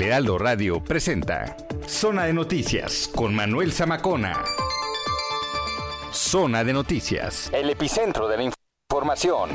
El Heraldo Radio presenta Zona de Noticias con Manuel Zamacona. Zona de Noticias, el epicentro de la información.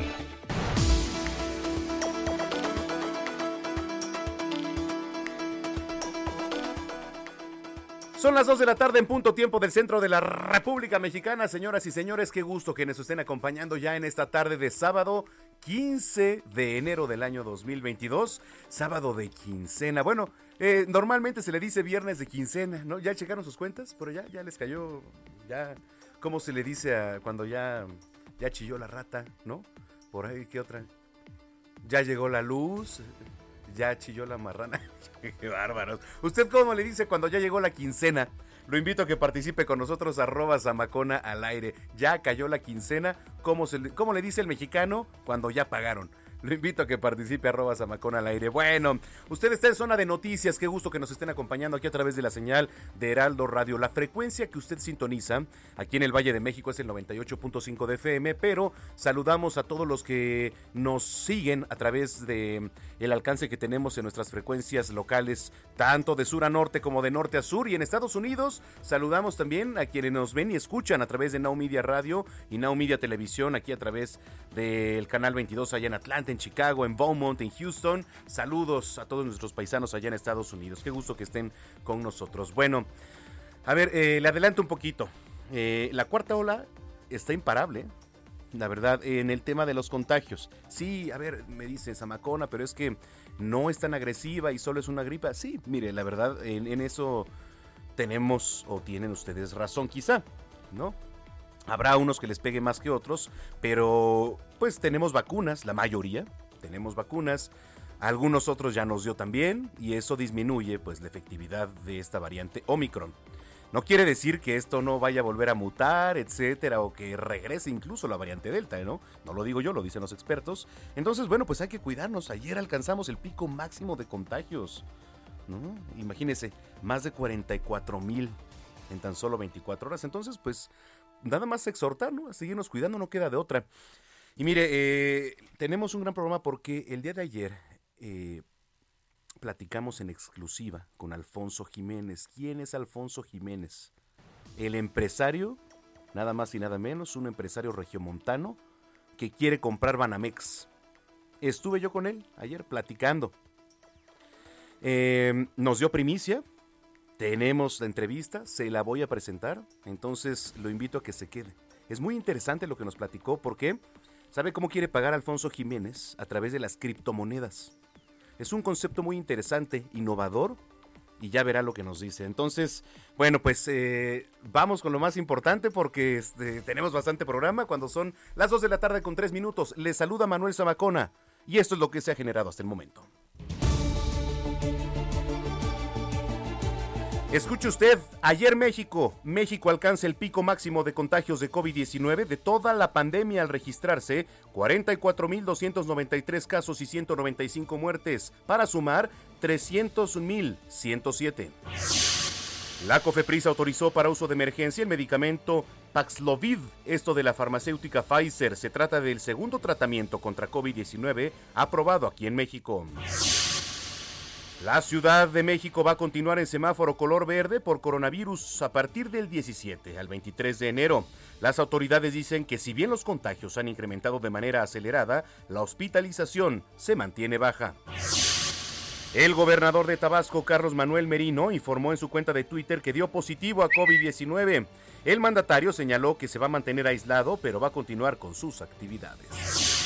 Son las 2 de la tarde en punto tiempo del centro de la República Mexicana. Señoras y señores, qué gusto que nos estén acompañando ya en esta tarde de sábado 15 de enero del año 2022. Sábado de quincena. Bueno, eh, normalmente se le dice viernes de quincena, ¿no? ¿Ya checaron sus cuentas? Pero ya, ya les cayó, ya, ¿cómo se le dice a cuando ya, ya chilló la rata, ¿no? Por ahí, ¿qué otra? Ya llegó la luz, ya chilló la marrana. Qué bárbaros. ¿Usted cómo le dice cuando ya llegó la quincena? Lo invito a que participe con nosotros, arroba Zamacona al aire. Ya cayó la quincena. ¿Cómo, se le, ¿Cómo le dice el mexicano cuando ya pagaron? Lo invito a que participe arroba Zamacona al aire. Bueno, usted está en zona de noticias. Qué gusto que nos estén acompañando aquí a través de la señal de Heraldo Radio. La frecuencia que usted sintoniza aquí en el Valle de México es el 98.5 de FM, pero saludamos a todos los que nos siguen a través de el alcance que tenemos en nuestras frecuencias locales, tanto de sur a norte como de norte a sur. Y en Estados Unidos saludamos también a quienes nos ven y escuchan a través de Now Media Radio y Now Media Televisión, aquí a través del canal 22 allá en Atlanta, en Chicago, en Beaumont, en Houston. Saludos a todos nuestros paisanos allá en Estados Unidos. Qué gusto que estén con nosotros. Bueno, a ver, eh, le adelanto un poquito. Eh, la cuarta ola está imparable la verdad, en el tema de los contagios. Sí, a ver, me dice Zamacona, pero es que no es tan agresiva y solo es una gripa. Sí, mire, la verdad, en eso tenemos o tienen ustedes razón quizá, ¿no? Habrá unos que les pegue más que otros, pero pues tenemos vacunas, la mayoría tenemos vacunas. Algunos otros ya nos dio también y eso disminuye pues la efectividad de esta variante Omicron. No quiere decir que esto no vaya a volver a mutar, etcétera, o que regrese incluso la variante Delta, ¿no? No lo digo yo, lo dicen los expertos. Entonces, bueno, pues hay que cuidarnos. Ayer alcanzamos el pico máximo de contagios. Imagínense, más de 44 mil en tan solo 24 horas. Entonces, pues nada más exhortar, ¿no? A seguirnos cuidando, no queda de otra. Y mire, eh, tenemos un gran programa porque el día de ayer eh, platicamos en exclusiva con Alfonso Jiménez. ¿Quién es Alfonso Jiménez? El empresario, nada más y nada menos, un empresario regiomontano que quiere comprar Banamex. Estuve yo con él ayer platicando. Eh, nos dio primicia, tenemos la entrevista, se la voy a presentar, entonces lo invito a que se quede. Es muy interesante lo que nos platicó porque sabe cómo quiere pagar Alfonso Jiménez a través de las criptomonedas. Es un concepto muy interesante, innovador, y ya verá lo que nos dice. Entonces, bueno, pues eh, vamos con lo más importante porque este, tenemos bastante programa cuando son las 2 de la tarde con 3 minutos. Le saluda Manuel Zamacona y esto es lo que se ha generado hasta el momento. Escuche usted, ayer México, México alcanza el pico máximo de contagios de COVID-19 de toda la pandemia al registrarse 44.293 casos y 195 muertes, para sumar 301.107. La COFEPRIS autorizó para uso de emergencia el medicamento Paxlovid, esto de la farmacéutica Pfizer. Se trata del segundo tratamiento contra COVID-19 aprobado aquí en México. La Ciudad de México va a continuar en semáforo color verde por coronavirus a partir del 17 al 23 de enero. Las autoridades dicen que si bien los contagios han incrementado de manera acelerada, la hospitalización se mantiene baja. El gobernador de Tabasco, Carlos Manuel Merino, informó en su cuenta de Twitter que dio positivo a COVID-19. El mandatario señaló que se va a mantener aislado, pero va a continuar con sus actividades.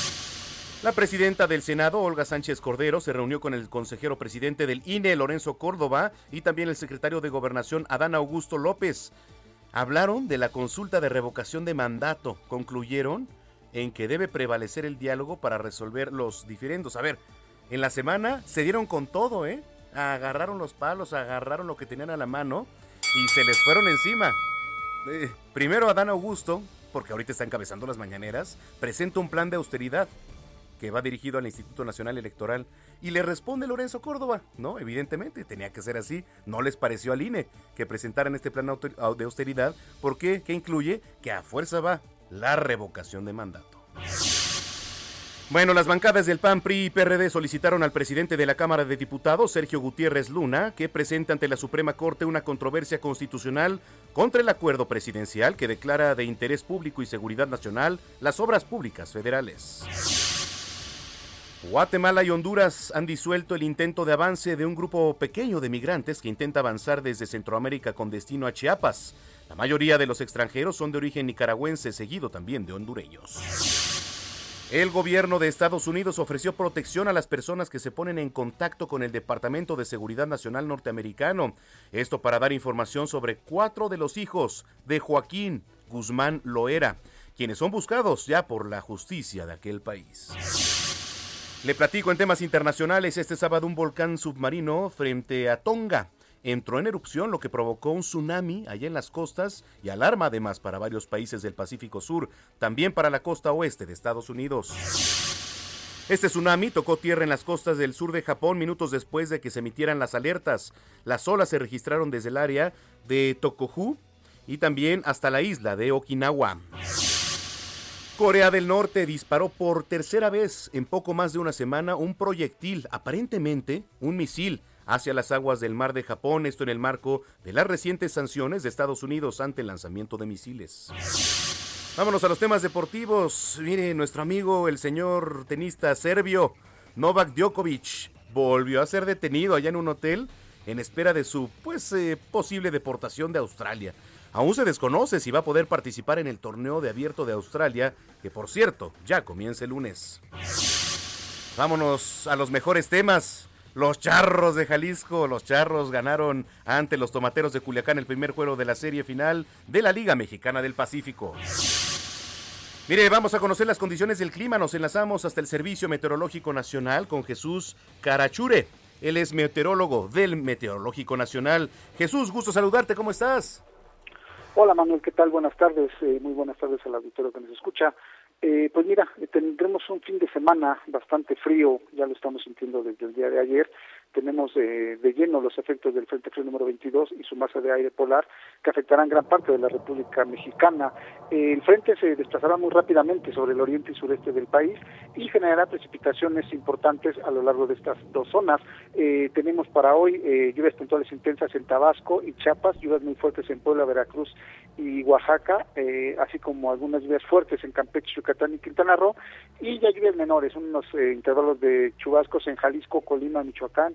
La presidenta del Senado, Olga Sánchez Cordero, se reunió con el consejero presidente del INE, Lorenzo Córdoba, y también el secretario de Gobernación, Adán Augusto López. Hablaron de la consulta de revocación de mandato. Concluyeron en que debe prevalecer el diálogo para resolver los diferendos. A ver, en la semana se dieron con todo, ¿eh? Agarraron los palos, agarraron lo que tenían a la mano y se les fueron encima. Eh, primero Adán Augusto, porque ahorita está encabezando las mañaneras, presenta un plan de austeridad que va dirigido al Instituto Nacional Electoral y le responde Lorenzo Córdoba, ¿no? Evidentemente, tenía que ser así. No les pareció al INE que presentaran este plan de austeridad porque ¿qué incluye? Que a fuerza va la revocación de mandato. Bueno, las bancadas del PAN, PRI y PRD solicitaron al presidente de la Cámara de Diputados, Sergio Gutiérrez Luna, que presente ante la Suprema Corte una controversia constitucional contra el acuerdo presidencial que declara de interés público y seguridad nacional las obras públicas federales. Guatemala y Honduras han disuelto el intento de avance de un grupo pequeño de migrantes que intenta avanzar desde Centroamérica con destino a Chiapas. La mayoría de los extranjeros son de origen nicaragüense, seguido también de hondureños. El gobierno de Estados Unidos ofreció protección a las personas que se ponen en contacto con el Departamento de Seguridad Nacional norteamericano. Esto para dar información sobre cuatro de los hijos de Joaquín Guzmán Loera, quienes son buscados ya por la justicia de aquel país. Le platico en temas internacionales, este sábado un volcán submarino frente a Tonga entró en erupción, lo que provocó un tsunami allá en las costas y alarma además para varios países del Pacífico Sur, también para la costa oeste de Estados Unidos. Este tsunami tocó tierra en las costas del sur de Japón minutos después de que se emitieran las alertas. Las olas se registraron desde el área de Tokohu y también hasta la isla de Okinawa. Corea del Norte disparó por tercera vez en poco más de una semana un proyectil, aparentemente un misil, hacia las aguas del mar de Japón, esto en el marco de las recientes sanciones de Estados Unidos ante el lanzamiento de misiles. Vámonos a los temas deportivos. Mire, nuestro amigo, el señor tenista serbio Novak Djokovic, volvió a ser detenido allá en un hotel en espera de su pues eh, posible deportación de Australia. Aún se desconoce si va a poder participar en el torneo de abierto de Australia, que por cierto ya comienza el lunes. Vámonos a los mejores temas. Los Charros de Jalisco, los Charros ganaron ante los Tomateros de Culiacán el primer juego de la serie final de la Liga Mexicana del Pacífico. Mire, vamos a conocer las condiciones del clima. Nos enlazamos hasta el Servicio Meteorológico Nacional con Jesús Carachure. Él es meteorólogo del Meteorológico Nacional. Jesús, gusto saludarte, ¿cómo estás? Hola Manuel, ¿qué tal? Buenas tardes, eh, muy buenas tardes al auditorio que nos escucha. Eh, pues mira, tendremos un fin de semana bastante frío, ya lo estamos sintiendo desde el día de ayer, tenemos eh, de lleno los efectos del Frente Frío número 22 y su masa de aire polar que afectarán gran parte de la República Mexicana. el frente se desplazará muy rápidamente sobre el oriente y sureste del país y generará precipitaciones importantes a lo largo de estas dos zonas. Eh, tenemos para hoy eh, lluvias puntuales intensas en Tabasco y Chiapas, lluvias muy fuertes en Puebla, Veracruz y Oaxaca, así como algunas lluvias fuertes en Campeche, Yucatán y Quintana Roo, y ya lluvias menores, unos intervalos de chubascos en Jalisco, Colima, Michoacán,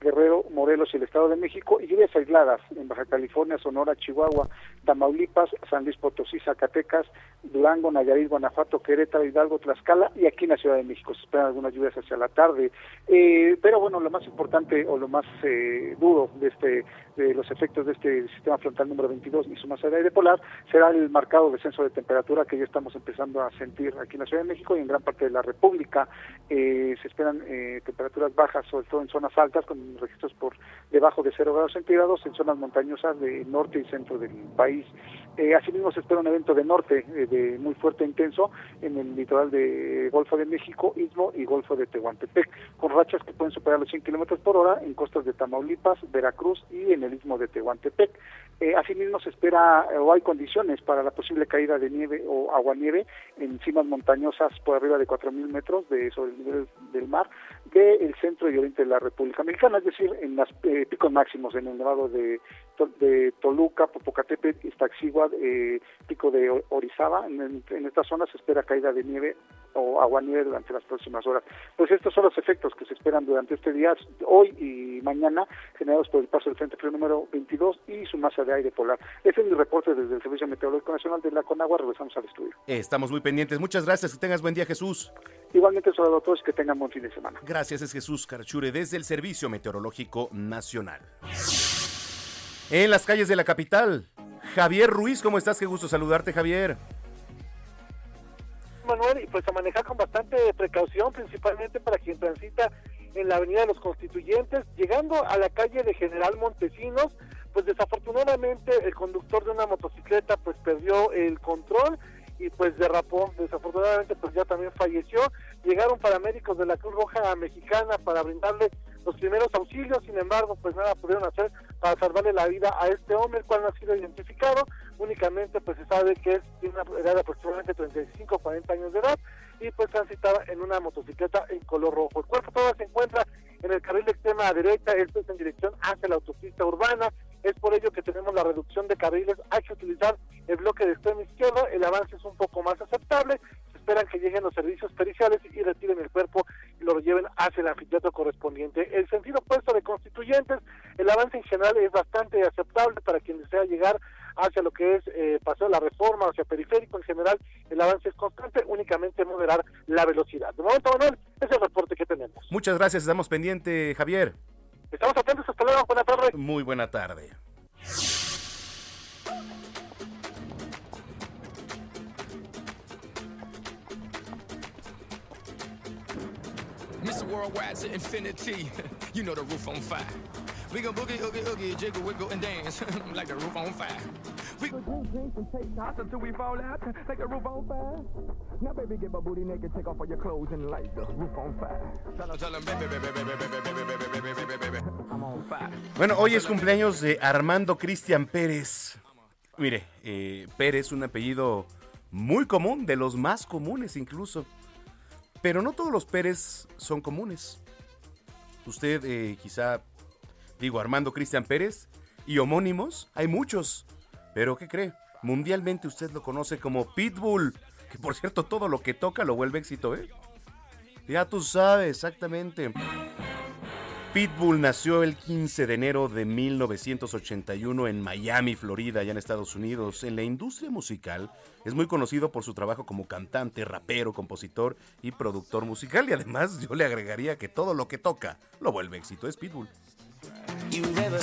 Guerrero, Morelos y el Estado de México, y lluvias aisladas en Baja California, Sonora, Chihuahua, Tamaulipas, San Luis Potosí, Zacatecas, Durango, Nayarit, Guanajuato, Querétaro, Hidalgo, Tlaxcala y aquí en la Ciudad de México. Se esperan algunas lluvias hacia la tarde. Eh, pero bueno, lo más importante o lo más eh, duro de este de los efectos de este sistema frontal número 22 y su masa de aire polar será el marcado descenso de temperatura que ya estamos empezando a sentir aquí en la Ciudad de México y en gran parte de la República. Eh, se esperan temperaturas bajas, sobre todo en zonas altas, con registros por debajo de 0 grados centígrados en zonas montañosas del norte y centro del país. Eh, asimismo se espera un evento de norte eh, de muy fuerte e intenso en el litoral de Golfo de México, Istmo y Golfo de Tehuantepec, con rachas que pueden superar los 100 kilómetros por hora en costas de Tamaulipas, Veracruz y en el Istmo de Tehuantepec. Eh, asimismo se espera o hay condiciones para la posible caída de nieve o aguanieve en cimas montañosas por arriba de 4.000 metros de, sobre el nivel del mar del centro y oriente de la República Mexicana, es decir, en los picos máximos en el nevado de, de Toluca, Popocatépetl, Iztaccíhuatl, eh, pico de Orizaba. En, esta zona se espera caída de nieve o agua nieve durante las próximas horas. Pues estos son los efectos que se esperan durante este día, hoy y mañana, generados por el paso del Frente Frío número 22 y su masa de aire polar. Ese es mi reporte desde el Servicio Meteorológico Nacional de la Conagua. Regresamos al estudio. Estamos muy pendientes. Muchas gracias. Que tengas buen día, Jesús. Igualmente, saludos a todos que tengan buen fin de semana. Gracias, es Jesús Carchure desde el Servicio Meteorológico Nacional. En las calles de la capital, Javier Ruiz, ¿cómo estás? Qué gusto saludarte, Javier. Manuel, y pues a manejar con bastante precaución, principalmente para quien transita en la Avenida de los Constituyentes, llegando a la calle de General Montesinos, pues desafortunadamente el conductor de una motocicleta pues perdió el control y pues derrapó, desafortunadamente pues ya también falleció. Llegaron paramédicos de la Cruz Roja Mexicana para brindarle los primeros auxilios, sin embargo, pues nada pudieron hacer para salvarle la vida a este hombre, el cual no ha sido identificado, únicamente pues se sabe que es de una edad de aproximadamente 35 40 años de edad y pues transitaba en una motocicleta en color rojo. El cuerpo todavía se encuentra en el carril extrema derecha, esto es en dirección hacia la autopista urbana, es por ello que tenemos la reducción de carriles, hay que utilizar el bloque de extremo izquierdo, el avance es un poco más aceptable, esperan que lleguen los servicios periciales y retiren el cuerpo y lo lleven hacia el anfiteatro correspondiente. El sentido opuesto de constituyentes, el avance en general es bastante aceptable para quien desea llegar hacia lo que es eh, Paseo de la Reforma, hacia Periférico en general, el avance es constante, únicamente moderar la velocidad. De momento, Manuel, es el reporte que tenemos. Muchas gracias, estamos pendiente, Javier. Estamos atentos, hasta luego, buena tarde. Muy buena tarde. Mr. Worldwide to infinity. you know the roof on fire. We gon' boogie, oogie, oogie, jiggle, wiggle, and dance like the roof on fire. We go drink, drink, and take shots until we fall out like the roof on fire. Now, baby, get my booty naked, take off all your clothes and light the roof on fire. Tell, tell them, baby, baby, baby, baby, baby, baby, baby, I'm on fire. Bueno, hoy es cumpleaños de Armando Cristian Pérez. Mire, eh, Pérez, un apellido muy común, de los más comunes incluso. Pero no todos los Pérez son comunes. Usted eh, quizá, digo, Armando Cristian Pérez y homónimos, hay muchos. Pero ¿qué cree? Mundialmente usted lo conoce como Pitbull. Que por cierto, todo lo que toca lo vuelve éxito, ¿eh? Ya tú sabes, exactamente. Pitbull nació el 15 de enero de 1981 en Miami, Florida, allá en Estados Unidos. En la industria musical es muy conocido por su trabajo como cantante, rapero, compositor y productor musical. Y además yo le agregaría que todo lo que toca lo vuelve éxito. Es Pitbull. you ever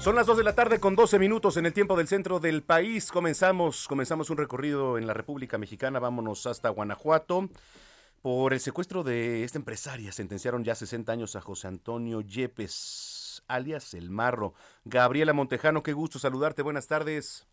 Son las 2 de la tarde con 12 minutos en el tiempo del centro del país. Comenzamos, comenzamos un recorrido en la República Mexicana. Vámonos hasta Guanajuato. Por el secuestro de esta empresaria sentenciaron ya 60 años a José Antonio Yepes, alias El Marro. Gabriela Montejano, qué gusto saludarte. Buenas tardes.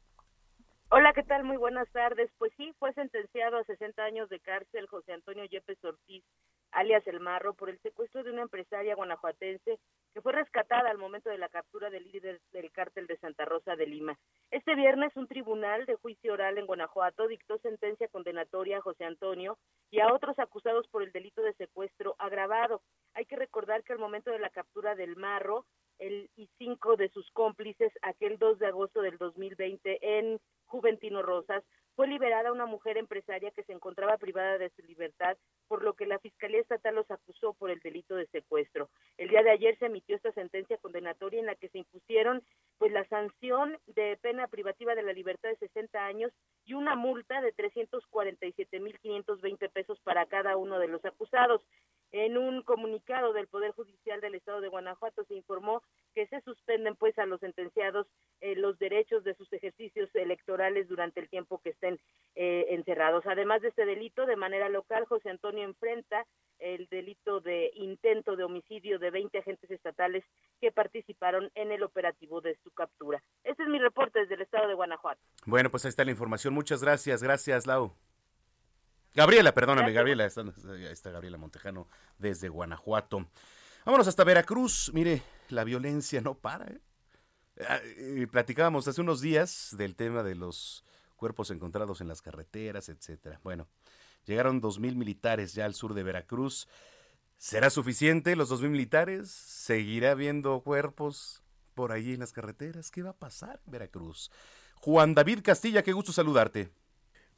Hola, ¿qué tal? Muy buenas tardes. Pues sí, fue sentenciado a 60 años de cárcel José Antonio Yepes Ortiz, alias El Marro, por el secuestro de una empresaria guanajuatense que fue rescatada al momento de la captura del líder del cártel de Santa Rosa de Lima. Este viernes, un tribunal de juicio oral en Guanajuato dictó sentencia condenatoria a José Antonio y a otros acusados por el delito de secuestro agravado. Hay que recordar que al momento de la captura del Marro, y cinco de sus cómplices, aquel 2 de agosto del 2020 en Juventino Rosas, fue liberada una mujer empresaria que se encontraba privada de su libertad, por lo que la Fiscalía Estatal los acusó por el delito de secuestro. El día de ayer se emitió esta sentencia condenatoria en la que se impusieron pues la sanción de pena privativa de la libertad de 60 años y una multa de 347.520 pesos para cada uno de los acusados. En un comunicado del Poder Judicial del Estado de Guanajuato se informó que se suspenden pues a los sentenciados eh, los derechos de sus ejercicios electorales durante el tiempo que estén eh, encerrados. Además de este delito, de manera local, José Antonio enfrenta el delito de intento de homicidio de 20 agentes estatales que participaron en el operativo de su captura. Este es mi reporte desde el Estado de Guanajuato. Bueno, pues ahí está la información. Muchas gracias. Gracias, Lau. Gabriela, perdóname, Gabriela, está, está Gabriela Montejano desde Guanajuato. Vámonos hasta Veracruz. Mire, la violencia no para. ¿eh? Ah, eh, Platicábamos hace unos días del tema de los cuerpos encontrados en las carreteras, etcétera. Bueno, llegaron dos mil militares ya al sur de Veracruz. ¿Será suficiente los dos mil militares? ¿Seguirá habiendo cuerpos por allí en las carreteras? ¿Qué va a pasar en Veracruz? Juan David Castilla, qué gusto saludarte.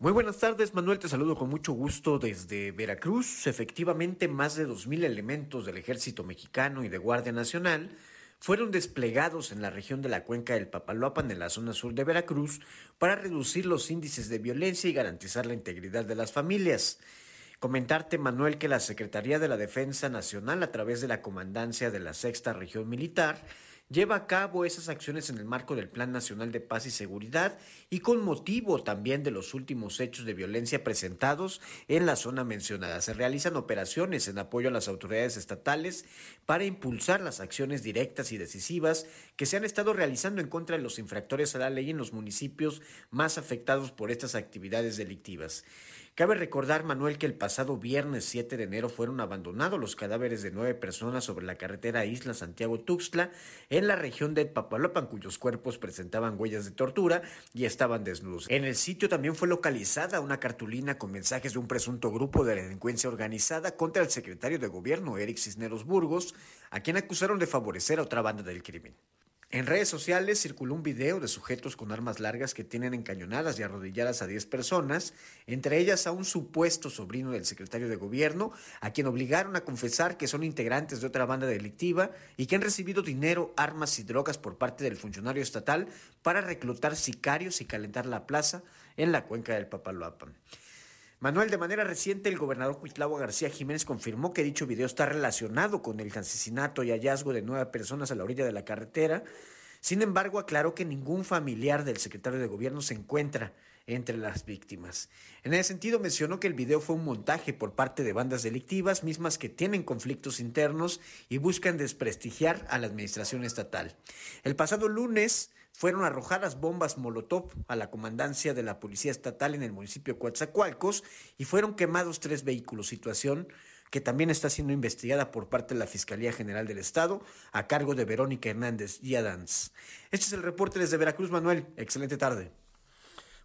Muy buenas tardes, Manuel. Te saludo con mucho gusto desde Veracruz. Efectivamente, más de 2.000 elementos del ejército mexicano y de Guardia Nacional fueron desplegados en la región de la cuenca del Papaloapan, en la zona sur de Veracruz, para reducir los índices de violencia y garantizar la integridad de las familias. Comentarte, Manuel, que la Secretaría de la Defensa Nacional, a través de la Comandancia de la Sexta Región Militar, lleva a cabo esas acciones en el marco del Plan Nacional de Paz y Seguridad y con motivo también de los últimos hechos de violencia presentados en la zona mencionada. Se realizan operaciones en apoyo a las autoridades estatales para impulsar las acciones directas y decisivas que se han estado realizando en contra de los infractores a la ley en los municipios más afectados por estas actividades delictivas. Cabe recordar, Manuel, que el pasado viernes 7 de enero fueron abandonados los cadáveres de nueve personas sobre la carretera Isla Santiago-Tuxtla en la región de Papalopan, cuyos cuerpos presentaban huellas de tortura y estaban desnudos. En el sitio también fue localizada una cartulina con mensajes de un presunto grupo de delincuencia organizada contra el secretario de gobierno, Eric Cisneros Burgos, a quien acusaron de favorecer a otra banda del crimen. En redes sociales circuló un video de sujetos con armas largas que tienen encañonadas y arrodilladas a 10 personas, entre ellas a un supuesto sobrino del secretario de gobierno, a quien obligaron a confesar que son integrantes de otra banda delictiva y que han recibido dinero, armas y drogas por parte del funcionario estatal para reclutar sicarios y calentar la plaza en la cuenca del Papaloapan. Manuel, de manera reciente, el gobernador Cuitlavo García Jiménez confirmó que dicho video está relacionado con el asesinato y hallazgo de nueve personas a la orilla de la carretera. Sin embargo, aclaró que ningún familiar del secretario de gobierno se encuentra entre las víctimas. En ese sentido, mencionó que el video fue un montaje por parte de bandas delictivas, mismas que tienen conflictos internos y buscan desprestigiar a la administración estatal. El pasado lunes, fueron arrojadas bombas Molotov a la comandancia de la Policía Estatal en el municipio de Coatzacoalcos y fueron quemados tres vehículos, situación que también está siendo investigada por parte de la Fiscalía General del Estado a cargo de Verónica Hernández y Adams. Este es el reporte desde Veracruz, Manuel. Excelente tarde.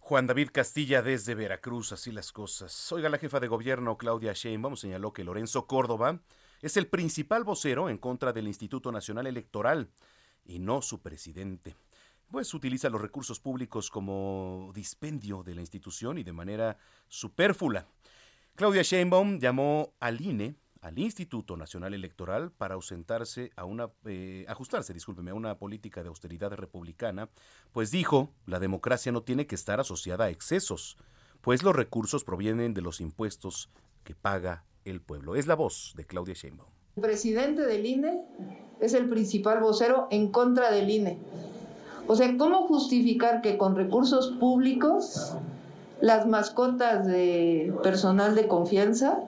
Juan David Castilla desde Veracruz, así las cosas. Oiga, la jefa de gobierno Claudia Sheinbaum señaló que Lorenzo Córdoba es el principal vocero en contra del Instituto Nacional Electoral y no su presidente pues utiliza los recursos públicos como dispendio de la institución y de manera superflua. Claudia Sheinbaum llamó al INE, al Instituto Nacional Electoral, para ausentarse a una, eh, ajustarse, discúlpeme, a una política de austeridad republicana, pues dijo, la democracia no tiene que estar asociada a excesos, pues los recursos provienen de los impuestos que paga el pueblo. Es la voz de Claudia Sheinbaum. El presidente del INE es el principal vocero en contra del INE. O sea, ¿cómo justificar que con recursos públicos las mascotas de personal de confianza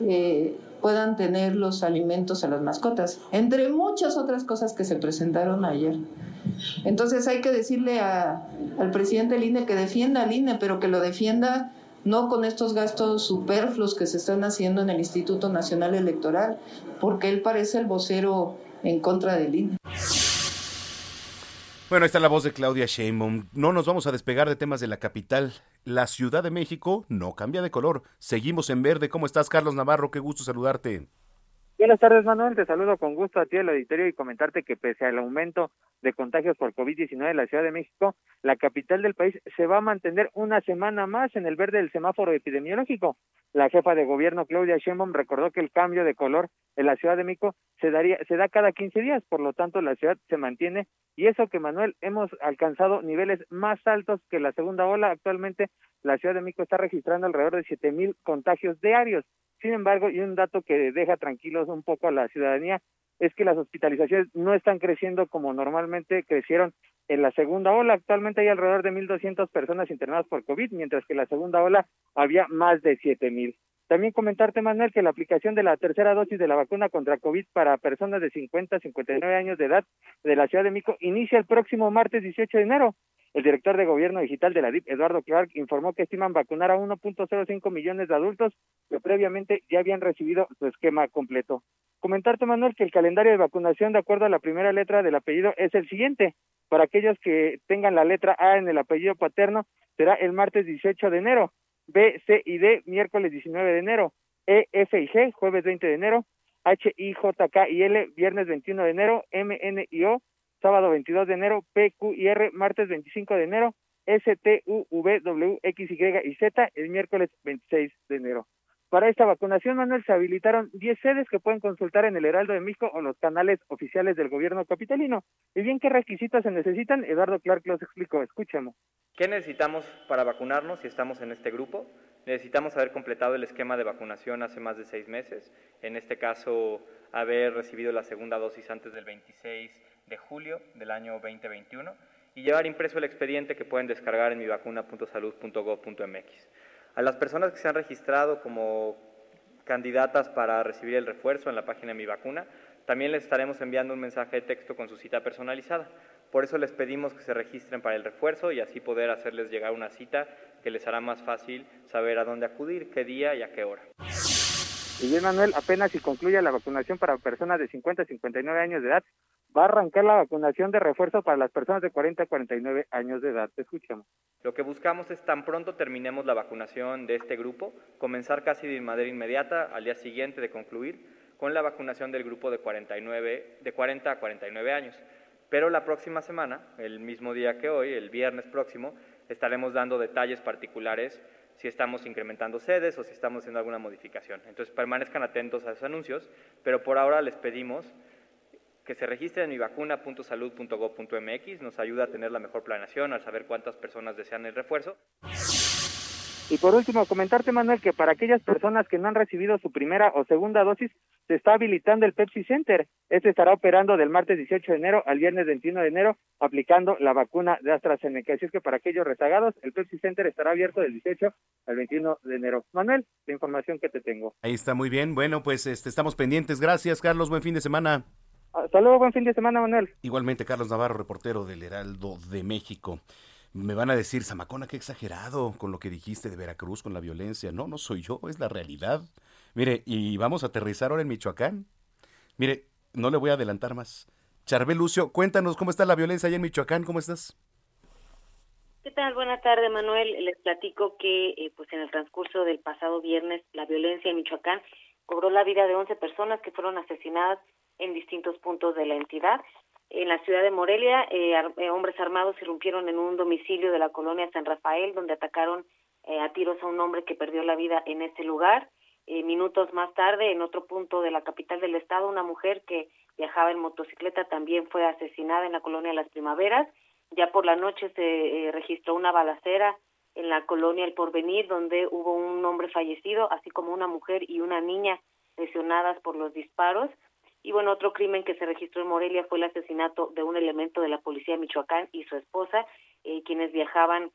eh, puedan tener los alimentos a las mascotas? Entre muchas otras cosas que se presentaron ayer. Entonces hay que decirle al presidente del que defienda al INE, pero que lo defienda no con estos gastos superfluos que se están haciendo en el Instituto Nacional Electoral, porque él parece el vocero en contra del INE. Bueno, está la voz de Claudia Sheinbaum. No nos vamos a despegar de temas de la capital. La Ciudad de México no cambia de color. Seguimos en verde. ¿Cómo estás, Carlos Navarro? Qué gusto saludarte. Buenas tardes, Manuel. Te saludo con gusto a ti, al auditorio, y comentarte que pese al aumento de contagios por COVID-19 en la Ciudad de México, la capital del país se va a mantener una semana más en el verde del semáforo epidemiológico. La jefa de gobierno, Claudia Sheinbaum, recordó que el cambio de color en la Ciudad de México se, daría, se da cada 15 días, por lo tanto, la ciudad se mantiene. Y eso que, Manuel, hemos alcanzado niveles más altos que la segunda ola. Actualmente, la Ciudad de México está registrando alrededor de siete mil contagios diarios. Sin embargo, y un dato que deja tranquilos un poco a la ciudadanía es que las hospitalizaciones no están creciendo como normalmente crecieron en la segunda ola. Actualmente hay alrededor de 1.200 personas internadas por COVID, mientras que en la segunda ola había más de 7.000. También comentarte, Manuel, que la aplicación de la tercera dosis de la vacuna contra COVID para personas de 50 a 59 años de edad de la Ciudad de México inicia el próximo martes 18 de enero. El director de Gobierno Digital de la DIP, Eduardo Clark, informó que estiman vacunar a 1.05 millones de adultos que previamente ya habían recibido su esquema completo. Comentarte, Manuel, que el calendario de vacunación, de acuerdo a la primera letra del apellido, es el siguiente. Para aquellos que tengan la letra A en el apellido paterno, será el martes 18 de enero. B, C y D, miércoles 19 de enero. E, F y G, jueves 20 de enero. H, I, J, K y L, viernes 21 de enero. M, N y O, sábado 22 de enero, P, Q y R, martes 25 de enero, S, T, U, V, W, X, Y y Z, el miércoles 26 de enero. Para esta vacunación, Manuel, se habilitaron 10 sedes que pueden consultar en el Heraldo de México o los canales oficiales del gobierno capitalino. ¿Y bien qué requisitos se necesitan? Eduardo Clark los explicó. Escuchemos. ¿Qué necesitamos para vacunarnos si estamos en este grupo? Necesitamos haber completado el esquema de vacunación hace más de seis meses. En este caso, haber recibido la segunda dosis antes del 26 de julio del año 2021 y llevar impreso el expediente que pueden descargar en mivacuna.salud.gov.mx. A las personas que se han registrado como candidatas para recibir el refuerzo en la página de Mi Vacuna, también les estaremos enviando un mensaje de texto con su cita personalizada. Por eso les pedimos que se registren para el refuerzo y así poder hacerles llegar una cita que les hará más fácil saber a dónde acudir, qué día y a qué hora. Y bien, Manuel, apenas si concluye la vacunación para personas de 50 a 59 años de edad, va a arrancar la vacunación de refuerzo para las personas de 40 a 49 años de edad. Te escuchamos. Lo que buscamos es tan pronto terminemos la vacunación de este grupo, comenzar casi de manera inmediata al día siguiente de concluir con la vacunación del grupo de 49 de 40 a 49 años. Pero la próxima semana, el mismo día que hoy, el viernes próximo, estaremos dando detalles particulares si estamos incrementando sedes o si estamos haciendo alguna modificación. Entonces permanezcan atentos a esos anuncios, pero por ahora les pedimos que se registren en mivacuna.salud.gov.mx, nos ayuda a tener la mejor planeación, al saber cuántas personas desean el refuerzo. Y por último, comentarte, Manuel, que para aquellas personas que no han recibido su primera o segunda dosis, se está habilitando el Pepsi Center. Este estará operando del martes 18 de enero al viernes 21 de enero, aplicando la vacuna de AstraZeneca. Así es que para aquellos rezagados, el Pepsi Center estará abierto del 18 al 21 de enero. Manuel, la información que te tengo. Ahí está muy bien. Bueno, pues este, estamos pendientes. Gracias, Carlos. Buen fin de semana. Hasta luego, buen fin de semana, Manuel. Igualmente, Carlos Navarro, reportero del Heraldo de México. Me van a decir, Zamacona, qué exagerado con lo que dijiste de Veracruz, con la violencia. No, no soy yo, es la realidad. Mire, y vamos a aterrizar ahora en Michoacán. Mire, no le voy a adelantar más. Charbel Lucio, cuéntanos cómo está la violencia allá en Michoacán, ¿cómo estás? ¿Qué tal? Buenas tardes, Manuel. Les platico que eh, pues en el transcurso del pasado viernes la violencia en Michoacán cobró la vida de 11 personas que fueron asesinadas en distintos puntos de la entidad. En la ciudad de Morelia, eh, eh, hombres armados irrumpieron en un domicilio de la colonia San Rafael, donde atacaron eh, a tiros a un hombre que perdió la vida en ese lugar. minutos más tarde, en otro punto de la capital del estado, una mujer que viajaba en motocicleta también fue asesinada en la colonia Las Primaveras. Ya por la noche se registró una balacera en la colonia El Porvenir, donde hubo un hombre fallecido, así como una mujer y una niña lesionadas por los disparos. Y bueno, otro crimen que se registró en Morelia fue el asesinato de un elemento de la policía Michoacán y su esposa, eh, quienes viajaban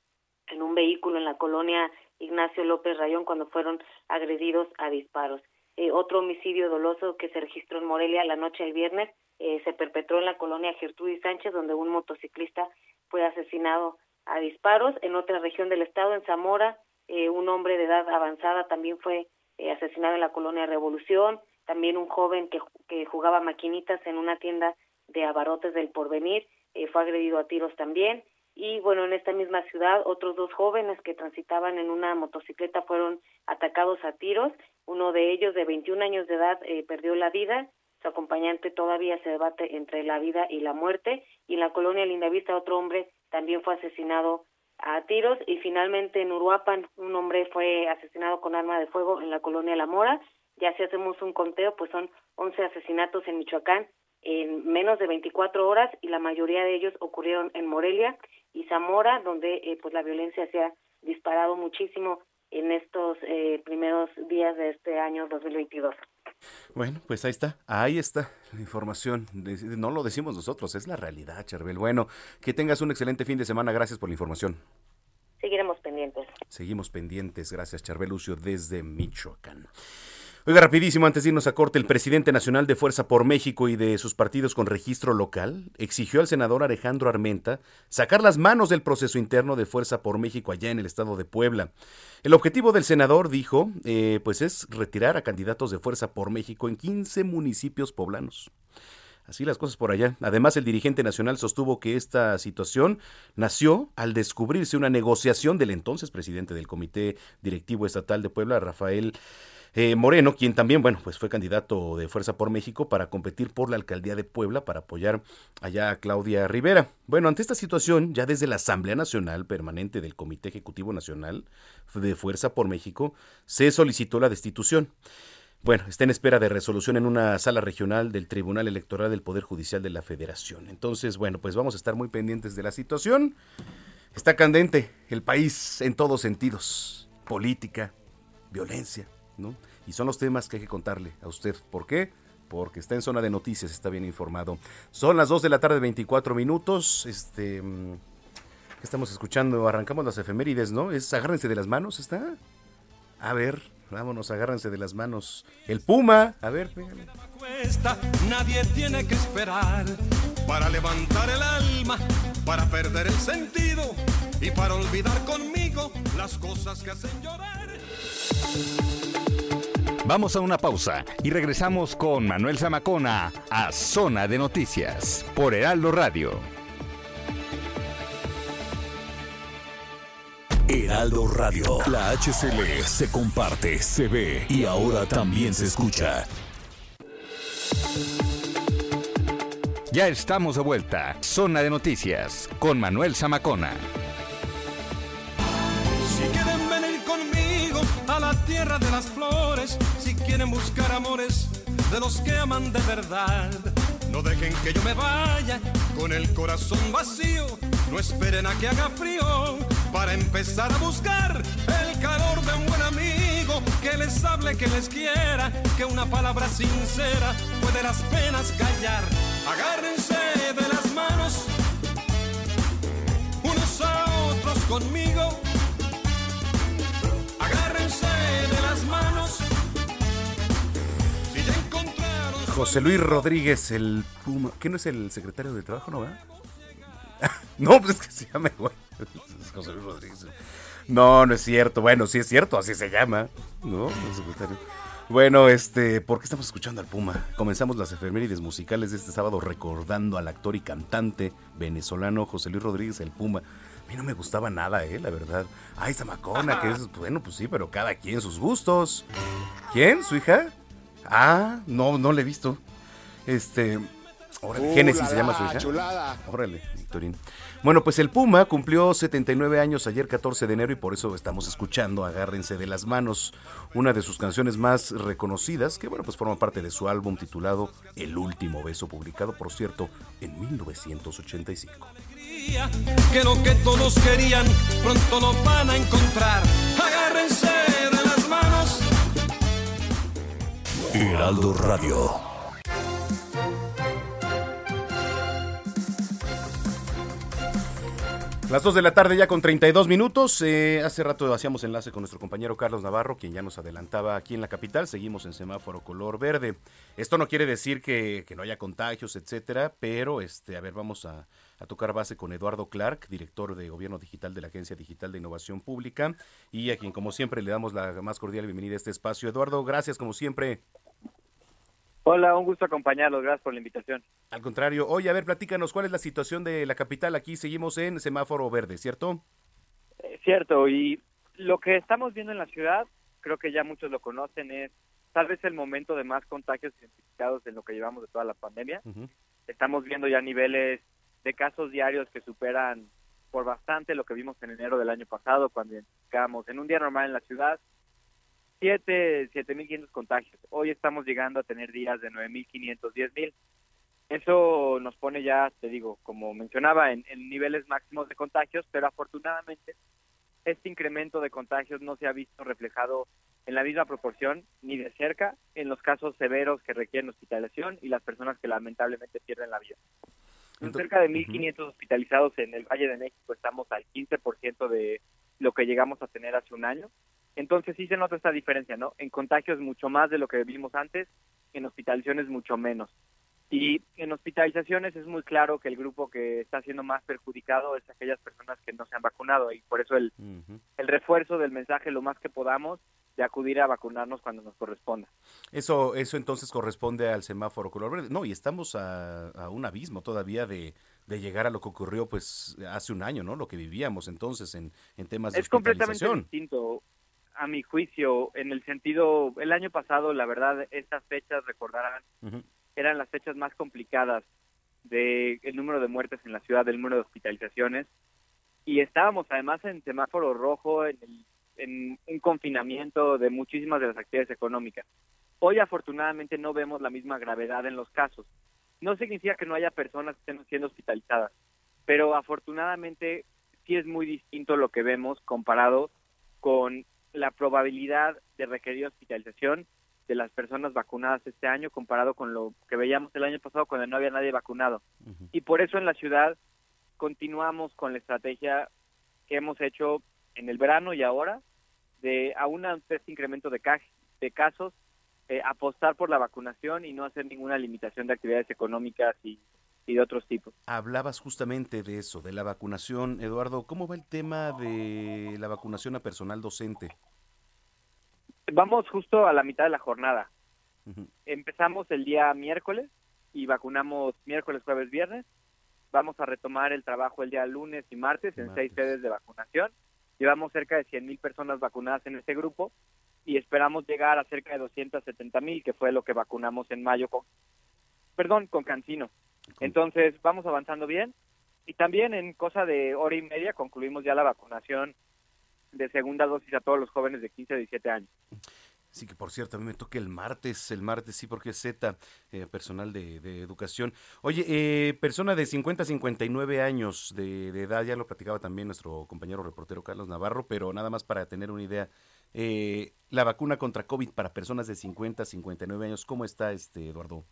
en un vehículo en la colonia Ignacio López Rayón cuando fueron agredidos a disparos. Eh, otro homicidio doloso que se registró en Morelia la noche del viernes eh, se perpetró en la colonia Gertrudis Sánchez, donde un motociclista fue asesinado a disparos. En otra región del estado, en Zamora, un hombre de edad avanzada también fue asesinado en la colonia Revolución también un joven que, que jugaba maquinitas en una tienda de abarrotes del porvenir eh, fue agredido a tiros también. Y bueno en esta misma ciudad otros dos jóvenes que transitaban en una motocicleta fueron atacados a tiros. Uno de ellos de 21 años de edad eh, perdió la vida. Su acompañante todavía se debate entre la vida y la muerte. Y en la colonia Lindavista otro hombre también fue asesinado a tiros. Y finalmente en Uruapan un hombre fue asesinado con arma de fuego en la colonia La Mora ya si hacemos un conteo, pues son 11 asesinatos en Michoacán en menos de 24 horas y la mayoría de ellos ocurrieron en Morelia y Zamora, donde eh, pues la violencia se ha disparado muchísimo en estos eh, primeros días de este año 2022. Bueno, pues ahí está, ahí está la información. No lo decimos nosotros, es la realidad, Charbel. Bueno, que tengas un excelente fin de semana. Gracias por la información. Seguiremos pendientes. Seguimos pendientes. Gracias, Charbel Lucio, desde Michoacán. Oiga, rapidísimo, antes de irnos a corte, el presidente nacional de Fuerza por México y de sus partidos con registro local exigió al senador Alejandro Armenta sacar las manos del proceso interno de Fuerza por México allá en el estado de Puebla. El objetivo del senador, dijo, eh, pues es retirar a candidatos de Fuerza por México en 15 municipios poblanos. Así las cosas por allá. Además, el dirigente nacional sostuvo que esta situación nació al descubrirse una negociación del entonces presidente del Comité Directivo Estatal de Puebla, Rafael eh, Moreno, quien también, bueno, pues fue candidato de Fuerza por México para competir por la alcaldía de Puebla para apoyar allá a Claudia Rivera. Bueno, ante esta situación, ya desde la Asamblea Nacional Permanente del Comité Ejecutivo Nacional de Fuerza por México, se solicitó la destitución. Bueno, está en espera de resolución en una sala regional del Tribunal Electoral del Poder Judicial de la Federación. Entonces, bueno, pues vamos a estar muy pendientes de la situación. Está candente el país en todos sentidos. Política, violencia, ¿no? Y son los temas que hay que contarle a usted. ¿Por qué? Porque está en zona de noticias, está bien informado. Son las 2 de la tarde, 24 minutos. Este. mm, ¿Qué estamos escuchando? Arrancamos las efemérides, ¿no? Es agárrense de las manos, ¿está? A ver, vámonos, agárrense de las manos. El Puma, a ver, cuesta, nadie tiene que esperar para levantar el alma, para perder el sentido y para olvidar conmigo las cosas que hacen llorar. Vamos a una pausa y regresamos con Manuel Zamacona a Zona de Noticias por Heraldo Radio. Heraldo Radio. La HCL se comparte, se ve y ahora también se escucha. Ya estamos de vuelta. Zona de Noticias con Manuel Zamacona. Si quieren venir conmigo a la tierra de las flores, si quieren buscar amores de los que aman de verdad, no dejen que yo me vaya con el corazón vacío, no esperen a que haga frío para empezar a buscar el calor de un buen amigo que les hable, que les quiera, que una palabra sincera puede las penas callar. Agárrense de las manos unos a otros conmigo. José Luis Rodríguez, el Puma. ¿Qué no es el secretario de Trabajo, no va? no, pues es que se llama igual. José Luis Rodríguez. No, no es cierto. Bueno, sí es cierto, así se llama. ¿No? El secretario. Bueno, este, ¿por qué estamos escuchando al Puma? Comenzamos las efemérides musicales de este sábado recordando al actor y cantante venezolano José Luis Rodríguez, el Puma. A mí no me gustaba nada, eh, la verdad. Ay, Zamacona, que es, bueno, pues sí, pero cada quien sus gustos. ¿Quién? ¿Su hija? Ah, no, no le he visto. Este, órale, Uh, Génesis la, se llama la, su hija. chulada. Órale, Victorín. Bueno, pues el Puma cumplió 79 años ayer 14 de enero y por eso estamos escuchando Agárrense de las manos, una de sus canciones más reconocidas, que bueno, pues forma parte de su álbum titulado El último beso, publicado por cierto en 1985. que lo que todos querían pronto lo van a encontrar. Agárrense de las manos. Heraldo Radio. Las 2 de la tarde ya con 32 minutos. Eh, hace rato hacíamos enlace con nuestro compañero Carlos Navarro, quien ya nos adelantaba aquí en la capital. Seguimos en semáforo color verde. Esto no quiere decir que, no haya contagios, etcétera, pero este, a ver, vamos a, a tocar base con Eduardo Clark, director de Gobierno Digital de la Agencia Digital de Innovación Pública, y a quien como siempre le damos la más cordial bienvenida a este espacio. Eduardo, gracias como siempre. Hola, un gusto acompañarlos. Gracias por la invitación. Al contrario, oye, a ver, platícanos, ¿cuál es la situación de la capital? Aquí seguimos en semáforo verde, ¿cierto? Eh, Cierto, y lo que estamos viendo en la ciudad, creo que ya muchos lo conocen, es tal vez el momento de más contagios identificados en lo que llevamos de toda la pandemia. Estamos viendo ya niveles de casos diarios que superan por bastante lo que vimos en enero del año pasado, cuando identificamos en un día normal en la ciudad 7, 7.500 contagios. Hoy estamos llegando a tener días de 9.500, 10.000. Eso nos pone ya, te digo, como mencionaba, en, en niveles máximos de contagios, pero afortunadamente este incremento de contagios no se ha visto reflejado en la misma proporción ni de cerca en los casos severos que requieren hospitalización y las personas que lamentablemente pierden la vida. Con cerca de 1.500 hospitalizados en el Valle de México estamos al 15% de lo que llegamos a tener hace un año. Entonces sí se nota esta diferencia, ¿no? En contagios mucho más de lo que vimos antes, en hospitalizaciones mucho menos. Y en hospitalizaciones es muy claro que el grupo que está siendo más perjudicado es aquellas personas que no se han vacunado y por eso el, el refuerzo del mensaje lo más que podamos de acudir a vacunarnos cuando nos corresponda. Eso, eso entonces corresponde al semáforo color verde. No, y estamos a, a un abismo todavía de, de, llegar a lo que ocurrió pues hace un año, ¿no? Lo que vivíamos entonces en, en temas de Es completamente distinto. A mi juicio, en el sentido, el año pasado, la verdad, estas fechas, recordarán, eran las fechas más complicadas del el número de muertes en la ciudad, del número de hospitalizaciones, y estábamos además en semáforo rojo, en, el- en un confinamiento de muchísimas de las actividades económicas. Hoy afortunadamente no vemos la misma gravedad en los casos. No significa que no haya personas que estén siendo hospitalizadas, pero afortunadamente sí es muy distinto lo que vemos comparado con la probabilidad de requerir hospitalización de las personas vacunadas este año comparado con lo que veíamos el año pasado cuando no había nadie vacunado. Y por eso en la ciudad continuamos con la estrategia que hemos hecho en el verano y ahora de a un este incremento de, ca- de casos, eh, apostar por la vacunación y no hacer ninguna limitación de actividades económicas y, y de otros tipos. Hablabas justamente de eso, de la vacunación. Eduardo, ¿cómo va el tema de la vacunación a personal docente? Vamos justo a la mitad de la jornada. Empezamos el día miércoles y vacunamos miércoles, jueves, viernes. Vamos a retomar el trabajo el día lunes y martes en seis sedes de vacunación. Llevamos cerca de 100 mil personas vacunadas en este grupo y esperamos llegar a cerca de 270 mil, que fue lo que vacunamos en mayo con, perdón, con Cancino. Entonces vamos avanzando bien y también en cosa de hora y media concluimos ya la vacunación de segunda dosis a todos los jóvenes de 15 a 17 años. Sí, que por cierto, a mí me toca el martes, el martes sí, porque es Z, eh, personal de, de educación. Oye, eh, persona de 50 a 59 años de, de edad, ya lo platicaba también nuestro compañero reportero Carlos Navarro, pero nada más para tener una idea, eh, la vacuna contra COVID para personas de 50 a 59 años, ¿cómo está, este Eduardo?